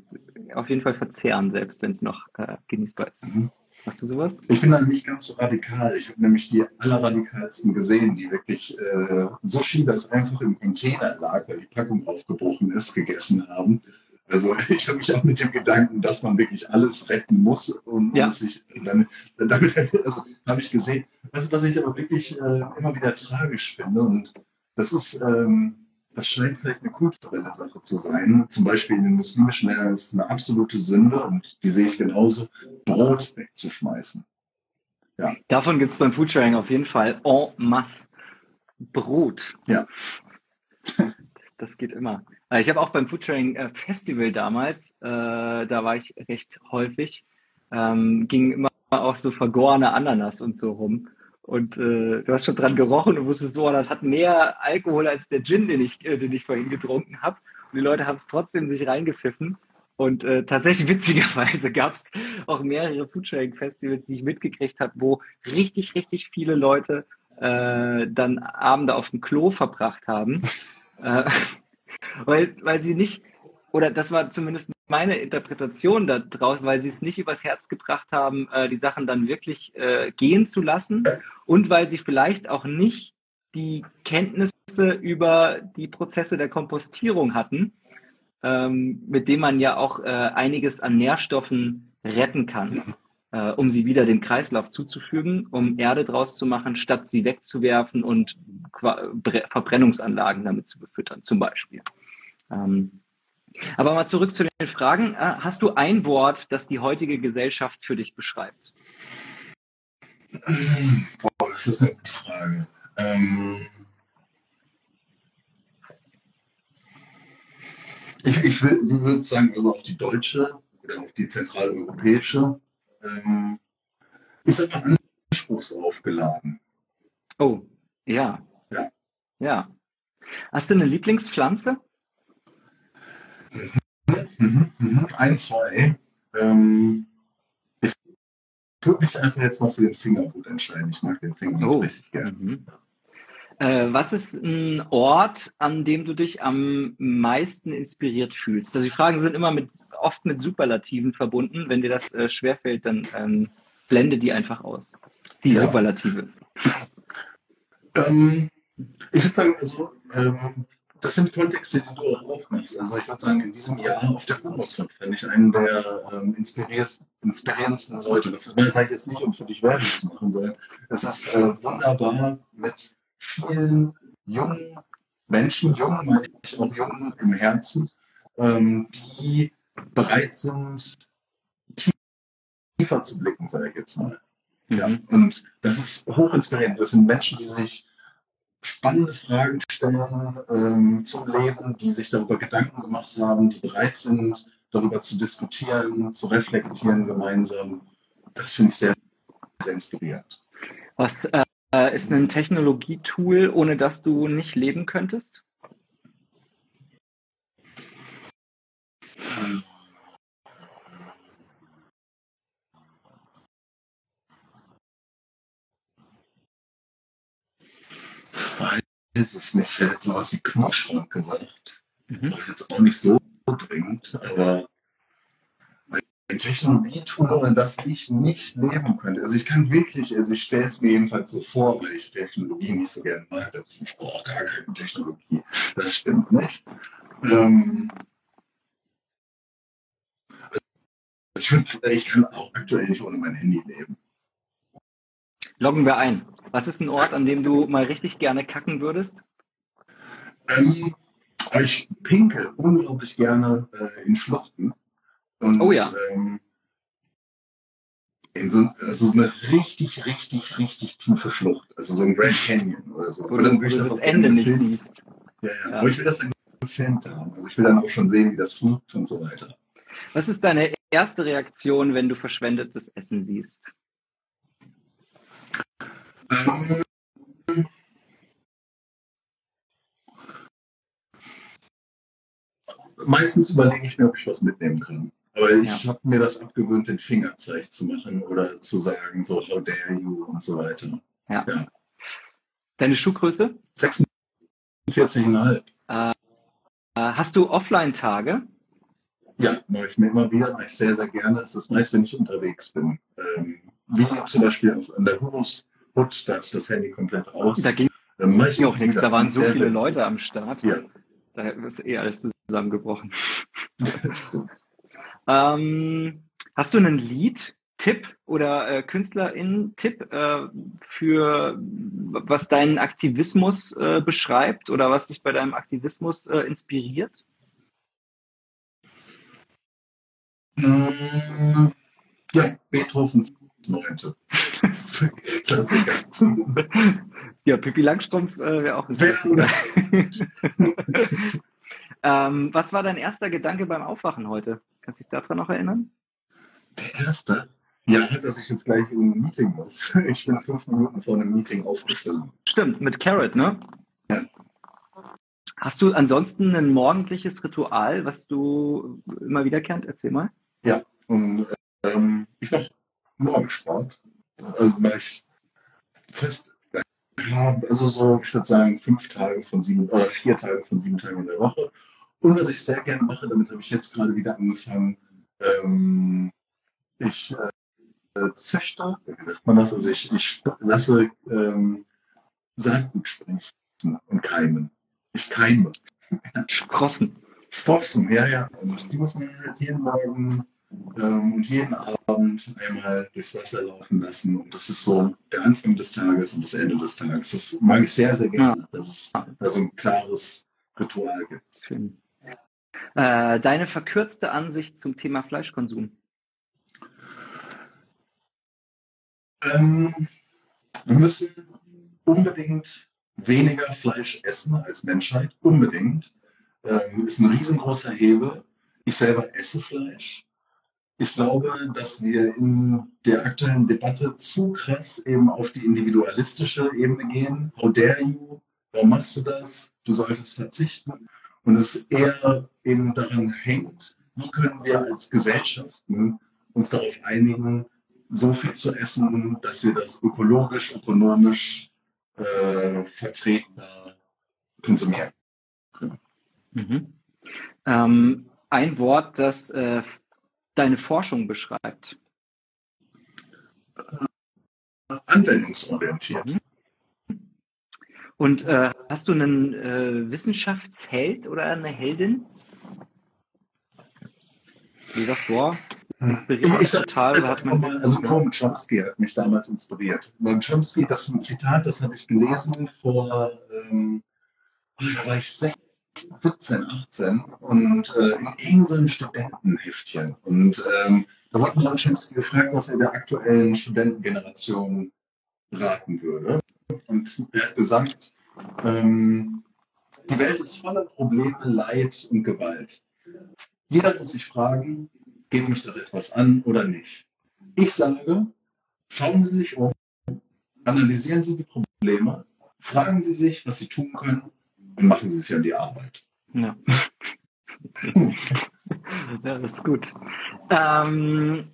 auf jeden Fall verzehren, selbst wenn es noch äh, genießbar ist. Mhm. Hast du sowas? Ich bin da nicht ganz so radikal. Ich habe nämlich die allerradikalsten gesehen, die wirklich äh, Sushi, das einfach im Container lag, weil die Packung aufgebrochen ist, gegessen haben. Also ich habe mich auch mit dem Gedanken, dass man wirklich alles retten muss und, Ja. und sich dann, damit also, habe ich gesehen. Was, was ich aber wirklich äh, immer wieder tragisch finde und das ist, ähm, das scheint vielleicht eine kulturelle Sache zu sein. Zum Beispiel in den muslimischen Ländern ist es eine absolute Sünde und die sehe ich genauso, Brot wegzuschmeißen. Davon gibt es beim Foodsharing auf jeden Fall en masse Brot. Ja. Das geht immer. Äh, Ich habe auch beim Foodsharing äh, Festival damals, äh, da war ich recht häufig, ähm, ging immer auch so vergorene Ananas und so rum. Und äh, du hast schon dran gerochen und wusstest so, das hat mehr Alkohol als der Gin, den ich, äh, den ich vorhin getrunken habe. Und die Leute haben es trotzdem sich reingepfiffen. Und äh, tatsächlich witzigerweise gab es auch mehrere Foodsharing-Festivals, die ich mitgekriegt habe, wo richtig, richtig viele Leute äh, dann Abende auf dem Klo verbracht haben. äh, weil, weil sie nicht, oder das war zumindest meine Interpretation da draus, weil sie es nicht übers Herz gebracht haben, äh, die Sachen dann wirklich äh, gehen zu lassen und weil sie vielleicht auch nicht die Kenntnisse über die Prozesse der Kompostierung hatten, ähm, mit dem man ja auch äh, einiges an Nährstoffen retten kann, äh, um sie wieder dem Kreislauf zuzufügen, um Erde draus zu machen, statt sie wegzuwerfen und Verbrennungsanlagen damit zu befüttern, zum Beispiel. Ähm, aber mal zurück zu den Fragen. Äh, hast du ein Wort, das die heutige Gesellschaft für dich beschreibt? Boah, das ist eine gute Frage. Ähm, ich ich, würde sagen, also auf die deutsche oder auf die zentraleuropäische, ähm, sag mal anspruchsaufgeladen. Oh, ja. Ja. Ja. Hast du eine Lieblingspflanze? Ein, zwei. Ähm, ich würde mich einfach jetzt mal für den Fingerhut entscheiden. Ich mag den Fingerhut Oh. richtig gerne. Mhm. Äh, was ist ein Ort, an dem du dich am meisten inspiriert fühlst? Also die Fragen sind immer mit oft mit Superlativen verbunden. Wenn dir das äh, schwerfällt, dann ähm, blende die einfach aus. Die Ja. Superlative. Ähm, ich würde sagen, also, ähm, das sind Kontexte, die du auch aufmachst. Also ich würde sagen, in diesem Jahr auf der Humusfund fand ich einen der ähm, inspirierendsten Leute. Das ist, sage ich jetzt nicht, um für dich Werbung zu machen, sondern es ist äh, wunderbar mit vielen jungen Menschen, jungen meine ich auch jungen im Herzen, ähm, die bereit sind, tiefer zu blicken, sage ich jetzt mal. Ja, Mhm. und das ist hochinspirierend. Das sind Menschen, die sich spannende Fragen stellen ähm, zum Leben, die sich darüber Gedanken gemacht haben, die bereit sind, darüber zu diskutieren, zu reflektieren gemeinsam. Das finde ich sehr, sehr inspirierend. Was äh, ist ein Technologietool, ohne das du nicht leben könntest? Es nicht. Ich hätte sowas wie Kühlschrank gesagt. Mhm. Brauche ich jetzt auch nicht so dringend, aber ein Technologietool, ohne das ich nicht leben könnte. Also ich kann wirklich, also ich stelle es mir jedenfalls so vor, weil ich Technologie nicht so gerne mag, dass ich brauche gar keine Technologie. Das stimmt nicht. Ähm, also ich, find, ich kann auch aktuell nicht ohne mein Handy leben. Loggen wir ein. Was ist ein Ort, an dem du mal richtig gerne kacken würdest? Ähm, ich pinkel unglaublich gerne äh, in Schluchten. Und, Oh ja. Ähm, in so, also eine richtig, richtig, richtig tiefe Schlucht. Also so ein Grand Canyon oder so. Wo dann wo du das auch Ende nicht gefilmt- siehst. Ja, ja, Ja. Aber ich will das dann gefilmt haben. Also ich will dann auch schon sehen, wie das fliegt und so weiter. Was ist deine erste Reaktion, wenn du verschwendetes Essen siehst? Ähm, meistens überlege ich mir, ob ich was mitnehmen kann. Aber ich Ja. habe mir das abgewöhnt, den Fingerzeig zu machen oder zu sagen, so, how dare you und so weiter. Deine Schuhgröße? 46,5. Äh, hast du Offline-Tage? Ja, mache ich mir immer wieder, mache ich sehr, sehr gerne. Es ist meist, wenn ich unterwegs bin. Ähm, wie zum Beispiel auf, an der Hurus Hut, da hatte ich das Handy komplett aus. Da ging Ähm, ich auch nichts, da waren so sehr, viele sehr- Leute am Start. Ja. Da ist eh alles zusammengebrochen. Ähm, hast du einen Lied-Tipp oder äh, KünstlerInnen-Tipp äh, für was deinen Aktivismus äh, beschreibt oder was dich bei deinem Aktivismus äh, inspiriert? Mm, Ja, Beethovens Neunte. Klassiker. Ja, Pippi Langstrumpf äh, wäre auch ein Wär- guter. ähm, was war dein erster Gedanke beim Aufwachen heute? Kannst du dich daran noch erinnern? Der erste? Ja, dass ich jetzt gleich in ein Meeting muss. Ich bin fünf Minuten vor einem Meeting aufgestanden. Stimmt, mit Carrot, ne? Ja. Hast du ansonsten ein morgendliches Ritual, was du immer wiederkehrend? Erzähl mal. Und ähm, ich mache Morgensport. Also mache ich fast, also so, ich würde sagen, fünf Tage von sieben oder vier Tage von sieben Tagen in der Woche. Und was ich sehr gerne mache, damit habe ich jetzt gerade wieder angefangen, ähm, ich äh, züchte, wie sagt man das? Also ich, ich lasse ähm, Saatgut sprießen und keimen. Ich keime. Sprossen. Sprossen, ja, ja. Und die muss man halt jeden Morgen ähm, und jeden Abend einmal durchs Wasser laufen lassen. Und das ist so der Anfang des Tages und das Ende des Tages. Das mag ich sehr, sehr gerne, dass es da so ein klares Ritual gibt. Schön. Äh, deine verkürzte Ansicht zum Thema Fleischkonsum. Ähm, wir müssen unbedingt weniger Fleisch essen als Menschheit. Unbedingt. Ähm, ist ein riesengroßer Hebel. Ich selber esse Fleisch. Ich glaube, dass wir in der aktuellen Debatte zu krass eben auf die individualistische Ebene gehen. How dare you? Warum machst du das? Du solltest verzichten. Und es eher eben daran hängt, wie können wir als Gesellschaften uns darauf einigen, so viel zu essen, dass wir das ökologisch, ökonomisch äh, vertretbar konsumieren. Mhm. Ähm, ein Wort, das äh, deine Forschung beschreibt. Anwendungsorientiert. Und äh, hast du einen äh, Wissenschaftsheld oder eine Heldin? Dieses Wort inspiriert mich Ich sag total. Hat man, mal, also Noam Chomsky hat mich damals inspiriert. Noam Chomsky, das ist ein Zitat, das habe ich gelesen vor, ähm, da war ich 16, 17, 18 und äh, in irgendeinem Studentenheftchen. Und ähm, da wurde Noam Chomsky gefragt, was er der aktuellen Studentengeneration raten würde. Und er hat gesagt, ähm, die Welt ist voller Probleme, Leid und Gewalt. Jeder muss sich fragen, geht mich das etwas an oder nicht? Ich sage, schauen Sie sich um, analysieren Sie die Probleme, fragen Sie sich, was Sie tun können und machen Sie sich an die Arbeit. ja. ja, das ist gut. Ähm,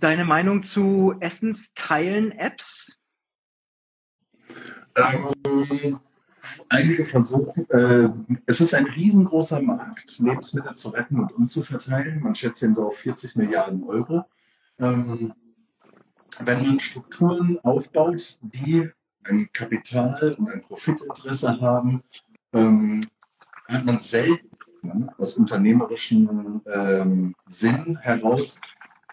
deine Meinung zu Essensteilen-Apps? Ähm, einige versuchen, äh, es ist ein riesengroßer Markt, Lebensmittel zu retten und umzuverteilen. Man schätzt ihn so auf 40 Milliarden Euro. Ähm, wenn man Strukturen aufbaut, die ein Kapital und ein Profitinteresse haben, ähm, hat man selten aus unternehmerischem ähm, Sinn heraus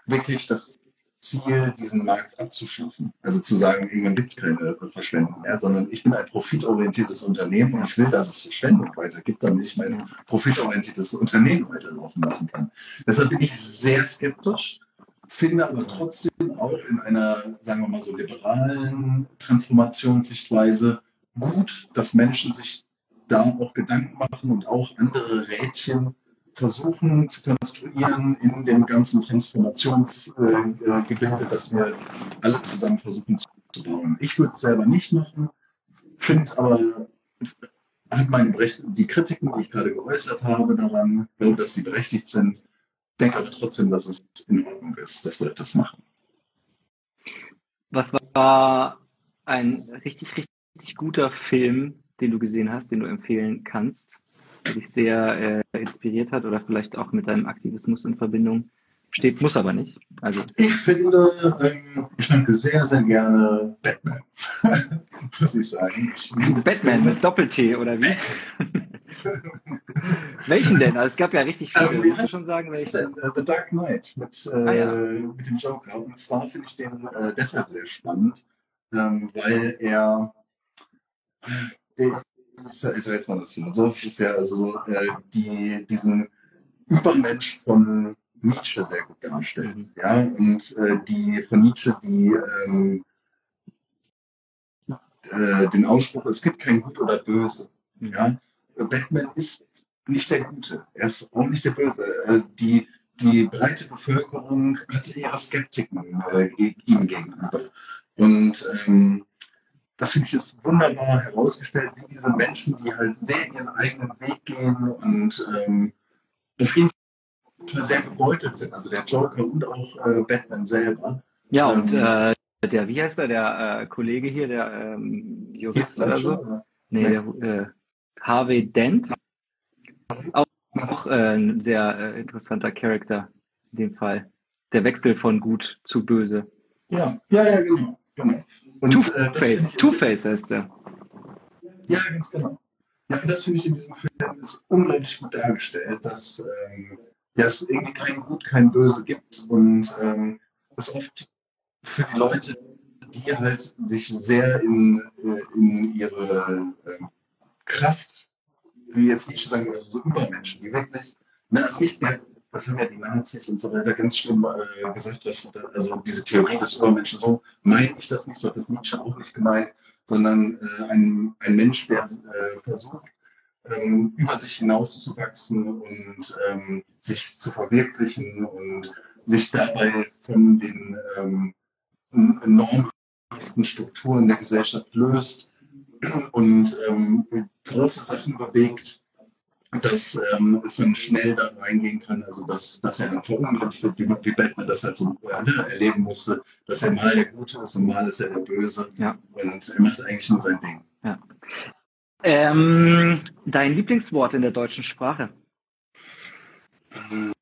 wirklich das Ziel, diesen Markt abzuschaffen. Also zu sagen, irgendwann gibt es keine Verschwendung mehr, sondern ich bin ein profitorientiertes Unternehmen und ich will, dass es Verschwendung weitergibt, damit ich mein profitorientiertes Unternehmen weiterlaufen lassen kann. Deshalb bin ich sehr skeptisch, finde aber trotzdem auch in einer, sagen wir mal so, liberalen Transformationssichtweise gut, dass Menschen sich da auch Gedanken machen und auch andere Rädchen versuchen zu konstruieren in dem ganzen Transformationsgebilde, das wir alle zusammen versuchen zu bauen. Ich würde es selber nicht machen, finde aber hat meine die Kritiken, die ich gerade geäußert habe, daran, glaube, dass sie berechtigt sind, denke aber trotzdem, dass es in Ordnung ist, dass wir das machen. Was war ein richtig, richtig guter Film, den du gesehen hast, den du empfehlen kannst? der dich sehr äh, inspiriert hat oder vielleicht auch mit deinem Aktivismus in Verbindung steht, muss aber nicht. Also ich finde, ähm, ich mag sehr, sehr gerne Batman, muss ich sagen. Batman mit Doppel-T oder wie? welchen denn? Also es gab ja richtig viele. Ähm, du schon sagen, welchen? Uh, The Dark Knight mit, äh, ah, ja. mit dem Joker. Und zwar finde ich den äh, deshalb sehr spannend, ähm, weil er ist, ist ja jetzt mal das Philosophische, ja, also so, äh, die, diesen Übermensch von Nietzsche sehr gut darstellt. Mhm. Ja, und äh, die von Nietzsche, die ähm, äh, den Ausspruch, es gibt kein Gut oder Böse. Mhm. Ja, Batman ist nicht der Gute, er ist auch nicht der Böse. Äh, die, die breite Bevölkerung hatte eher Skeptiken äh, ihm gegenüber. Und ähm, das finde ich ist wunderbar herausgestellt, wie diese Menschen, die halt sehr ihren eigenen Weg gehen und ähm, auf jeden sehr gebeutelt sind. Also der Joker und auch äh, Batman selber. Ja, und ähm, äh, der, wie heißt der, der äh, Kollege hier, der ähm, Jurist oder so? Oder? Nee, nee, der äh, Harvey Dent. Auch, auch äh, ein sehr äh, interessanter Charakter in dem Fall. Der Wechsel von gut zu böse. Ja, ja, ja, genau. genau. Two-Face, äh, Two-Face heißt der. Ja, ganz genau. Ja, das finde ich in diesem Film ist unglaublich gut dargestellt, dass ähm, ja, es irgendwie kein Gut, kein Böse gibt und ähm, es oft für die Leute, die halt sich sehr in, äh, in ihre äh, Kraft, wie jetzt Nietzsche sagen also so Übermenschen, die wirklich, ne, also nicht das haben ja die Nazis und so weiter ganz schlimm äh, gesagt, dass also diese Theorie des Übermenschen, so meine ich das nicht, so hat das Nietzsche auch nicht gemeint, sondern äh, ein, ein Mensch, der äh, versucht, ähm, über sich hinauszuwachsen und ähm, sich zu verwirklichen und sich dabei von den ähm, normhaften Strukturen der Gesellschaft löst und ähm, große Sachen bewegt dass ähm, es dann schnell da reingehen kann, also dass, dass er dann verunglückt wird, wie, wie Batman das halt so äh, erleben musste, dass er mal der Gute ist und mal ist er der Böse. Ja. Und er macht eigentlich nur sein Ding. Ja. Ähm, dein Lieblingswort in der deutschen Sprache?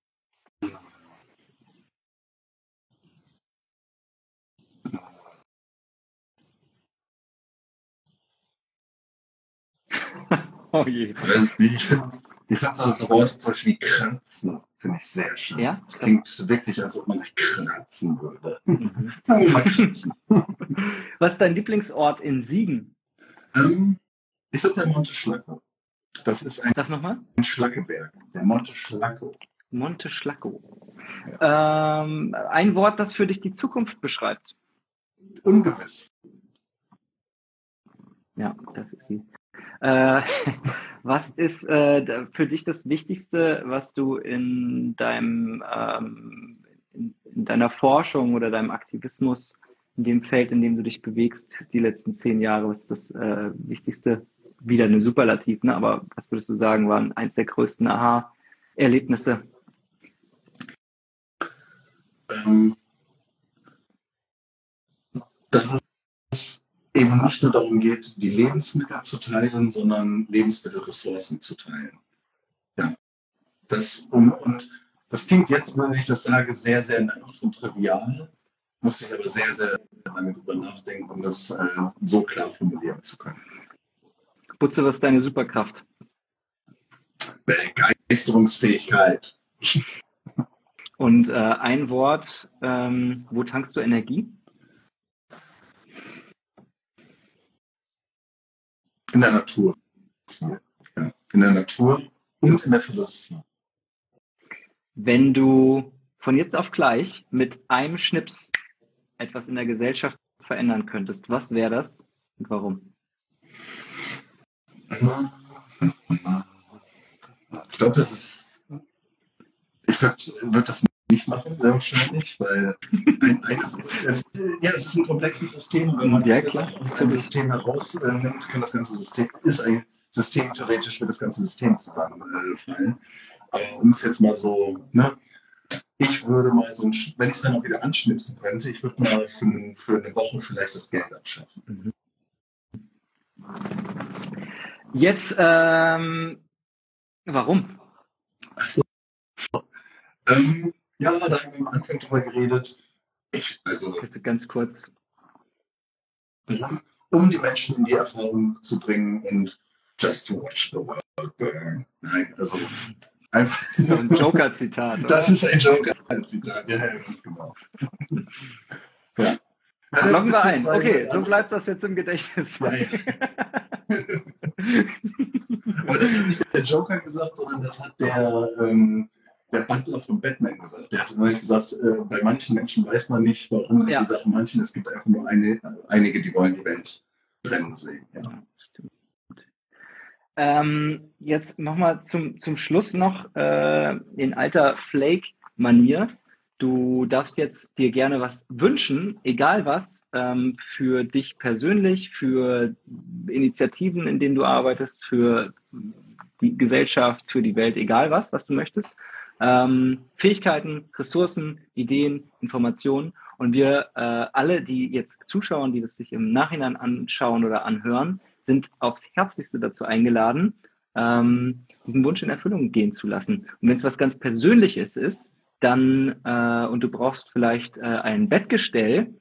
Oh je. Ich finde ich find so das Wort zum Beispiel wie kratzen, finde ich sehr schön. Ja? Es klingt wirklich, als ob man sich kratzen würde. Mhm. Sagen wir mal kratzen. Was ist dein Lieblingsort in Siegen? Ähm, ich finde der Monte Schlacco. Das ist ein, Sag nochmal. ein Schlackeberg. Der Monte Schlacco. Monte Schlacco. Ja. Ähm, ein Wort, das für dich die Zukunft beschreibt. Ungewiss. Ja, das ist sie. Äh, was ist äh, für dich das Wichtigste, was du in deinem ähm, in, in, deiner Forschung oder deinem Aktivismus in dem Feld, in dem du dich bewegst, die letzten zehn Jahre, was ist das äh, Wichtigste? Wieder eine Superlativ, ne? Aber was würdest du sagen, waren eins der größten Aha-Erlebnisse? Ähm, das ist eben nicht nur darum geht, die Lebensmittel zu teilen, sondern Lebensmittelressourcen zu teilen. Ja, das, um, und das klingt jetzt, wenn ich das sage, sehr, sehr naiv und trivial, muss ich aber sehr, sehr lange drüber nachdenken, um das äh, so klar formulieren zu können. Butze, was ist deine Superkraft? Begeisterungsfähigkeit. Und äh, ein Wort, ähm, wo tankst du Energie? In der Natur. Ja, in der Natur und in der Philosophie. Wenn du von jetzt auf gleich mit einem Schnips etwas in der Gesellschaft verändern könntest, was wäre das und warum? Ich glaube, das ist. Ich würde würd das nicht machen, sehr wahrscheinlich, weil es, ja, es ist ein komplexes System. Wenn man ja, klar. aus einem System herausnimmt, kann das ganze System, ist ein System theoretisch, wird das ganze System zusammenfallen. Aber um es jetzt mal so, ne, ich würde mal so, ein, wenn ich es dann auch wieder anschnipsen könnte, ich würde mal für, für eine Woche vielleicht das Geld abschaffen. Mhm. Jetzt, ähm, warum? Also, ähm, ja, da haben wir am Anfang drüber geredet. Ich, also, Bitte ganz kurz. Um die Menschen in die Erfahrung zu bringen und just to watch the world burn. Nein, also einfach. Ein Joker-Zitat. Das ist ein Joker-Zitat, ja, ganz genau. ja. Loggen wir ein. Okay, so bleibt das jetzt im Gedächtnis. Ja, ja. Aber das hat nicht der Joker gesagt, sondern das hat der, ähm, der Butler von Batman gesagt. Der hat nämlich gesagt, äh, bei manchen Menschen weiß man nicht, warum sie ja. gesagt manchen, es gibt einfach nur eine, einige, die wollen die Welt brennen sehen. Ja. Ähm, jetzt nochmal zum, zum Schluss noch äh, in alter Flake-Manier. Du darfst jetzt dir gerne was wünschen, egal was, ähm, für dich persönlich, für Initiativen, in denen du arbeitest, für die Gesellschaft, für die Welt, egal was, was du möchtest. Ähm, Fähigkeiten, Ressourcen, Ideen, Informationen. Und wir äh, alle, die jetzt zuschauen, die das sich im Nachhinein anschauen oder anhören, sind aufs Herzlichste dazu eingeladen, ähm, diesen Wunsch in Erfüllung gehen zu lassen. Und wenn es was ganz Persönliches ist, dann äh, und du brauchst vielleicht äh, ein Bettgestell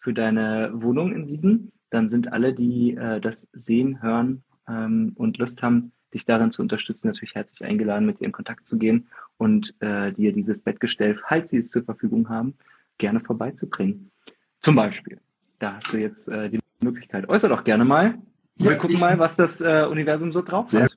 für deine Wohnung in Siegen, dann sind alle, die äh, das sehen, hören ähm, und Lust haben, dich darin zu unterstützen, natürlich herzlich eingeladen, mit dir in Kontakt zu gehen und äh, dir dieses Bettgestell, falls sie es zur Verfügung haben, gerne vorbeizubringen. Zum Beispiel. Da hast du jetzt äh, die Möglichkeit. Äußer doch gerne mal. Wir ja, gucken mal, was das äh, Universum so drauf hat.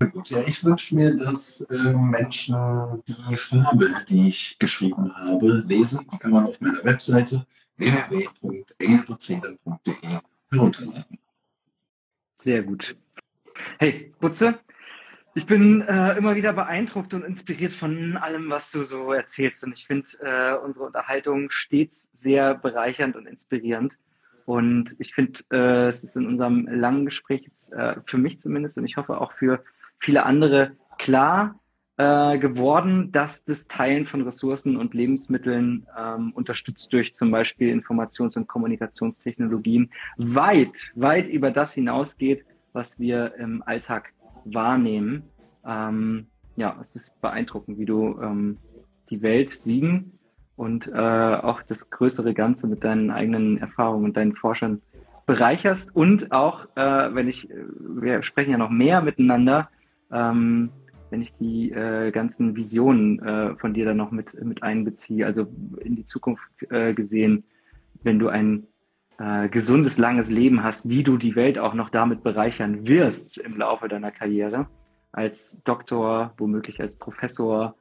Gut, ja, ich wünsche mir, dass äh, Menschen die Fabel, die ich geschrieben habe, lesen. Die kann man auf meiner Webseite www.engelprozedere.de herunterladen. Sehr gut. Hey, Butze, ich bin äh, immer wieder beeindruckt und inspiriert von allem, was du so erzählst. Und ich finde äh, unsere Unterhaltung stets sehr bereichernd und inspirierend. Und ich finde, äh, es ist in unserem langen Gespräch jetzt, äh, für mich zumindest und ich hoffe auch für viele andere klar äh, geworden, dass das Teilen von Ressourcen und Lebensmitteln ähm, unterstützt durch zum Beispiel Informations- und Kommunikationstechnologien weit, weit über das hinausgeht, was wir im Alltag wahrnehmen. Ähm, ja, es ist beeindruckend, wie du ähm, die Welt siegen und äh, auch das größere Ganze mit deinen eigenen Erfahrungen und deinen Forschern bereicherst und auch, äh, wenn ich, wir sprechen ja noch mehr miteinander, ähm, wenn ich die äh, ganzen Visionen äh, von dir dann noch mit, mit einbeziehe, also in die Zukunft äh, gesehen, wenn du ein äh, gesundes, langes Leben hast, wie du die Welt auch noch damit bereichern wirst im Laufe deiner Karriere, als Doktor, womöglich als Professor,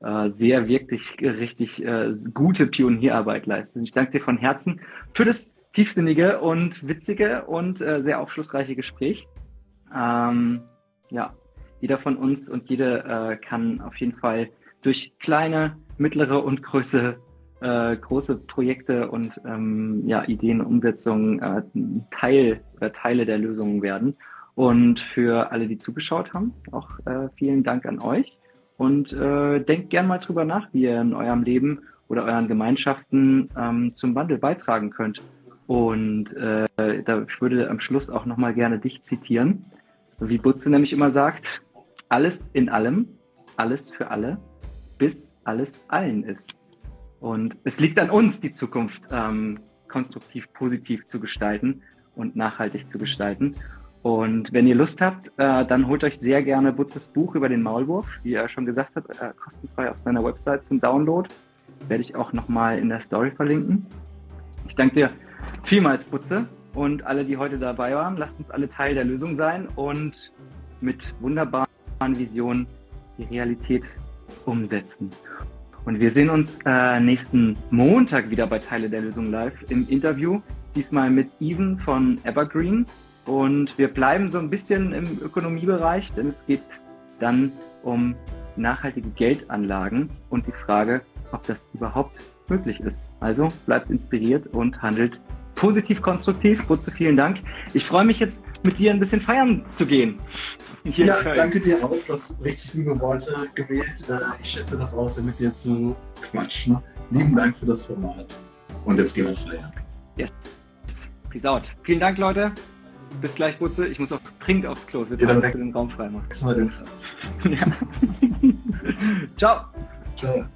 äh, sehr wirklich richtig äh, gute Pionierarbeit leistest. Ich danke dir von Herzen für das tiefsinnige und witzige und sehr aufschlussreiche Gespräch. Ähm, ja, jeder von uns und jede äh, kann auf jeden Fall durch kleine, mittlere und große, äh, große Projekte und ähm, ja, Ideenumsetzungen äh, Teil oder Teile der Lösungen werden. Und für alle, die zugeschaut haben, auch äh, vielen Dank an euch. Und äh, denkt gern mal drüber nach, wie ihr in eurem Leben oder euren Gemeinschaften ähm, zum Wandel beitragen könnt. Und äh, da ich würde am Schluss auch nochmal gerne dich zitieren. Wie Butze nämlich immer sagt, alles in allem, alles für alle, bis alles allen ist. Und es liegt an uns, die Zukunft ähm, konstruktiv, positiv zu gestalten und nachhaltig zu gestalten. Und wenn ihr Lust habt, äh, dann holt euch sehr gerne Butzes Buch über den Maulwurf, wie er schon gesagt hat, äh, kostenfrei auf seiner Website zum Download. Werde ich auch nochmal in der Story verlinken. Ich danke dir vielmals, Butze, und alle, die heute dabei waren. Lasst uns alle Teil der Lösung sein und mit wunderbaren Visionen die Realität umsetzen. Und wir sehen uns äh, nächsten Montag wieder bei Teile der Lösung live im Interview. Diesmal mit Even von Evergreen. Und wir bleiben so ein bisschen im Ökonomiebereich, denn es geht dann um nachhaltige Geldanlagen und die Frage, ob das überhaupt möglich ist. Also bleibt inspiriert und handelt positiv konstruktiv. Butze, vielen Dank. Ich freue mich jetzt mit dir ein bisschen feiern zu gehen. Ja, danke dir auch. Du hast richtig liebe Worte gewählt. Äh, ich schätze das auch mit dir zu quatschen. Lieben Dank für das Format. Und jetzt gehen wir feiern. Yes. Peace out. Vielen Dank, Leute. Bis gleich, Butze. Ich muss auch dringend aufs Klo. Wir ja, den Raum freimachen. Mal den Platz. ja. Ciao. Ciao.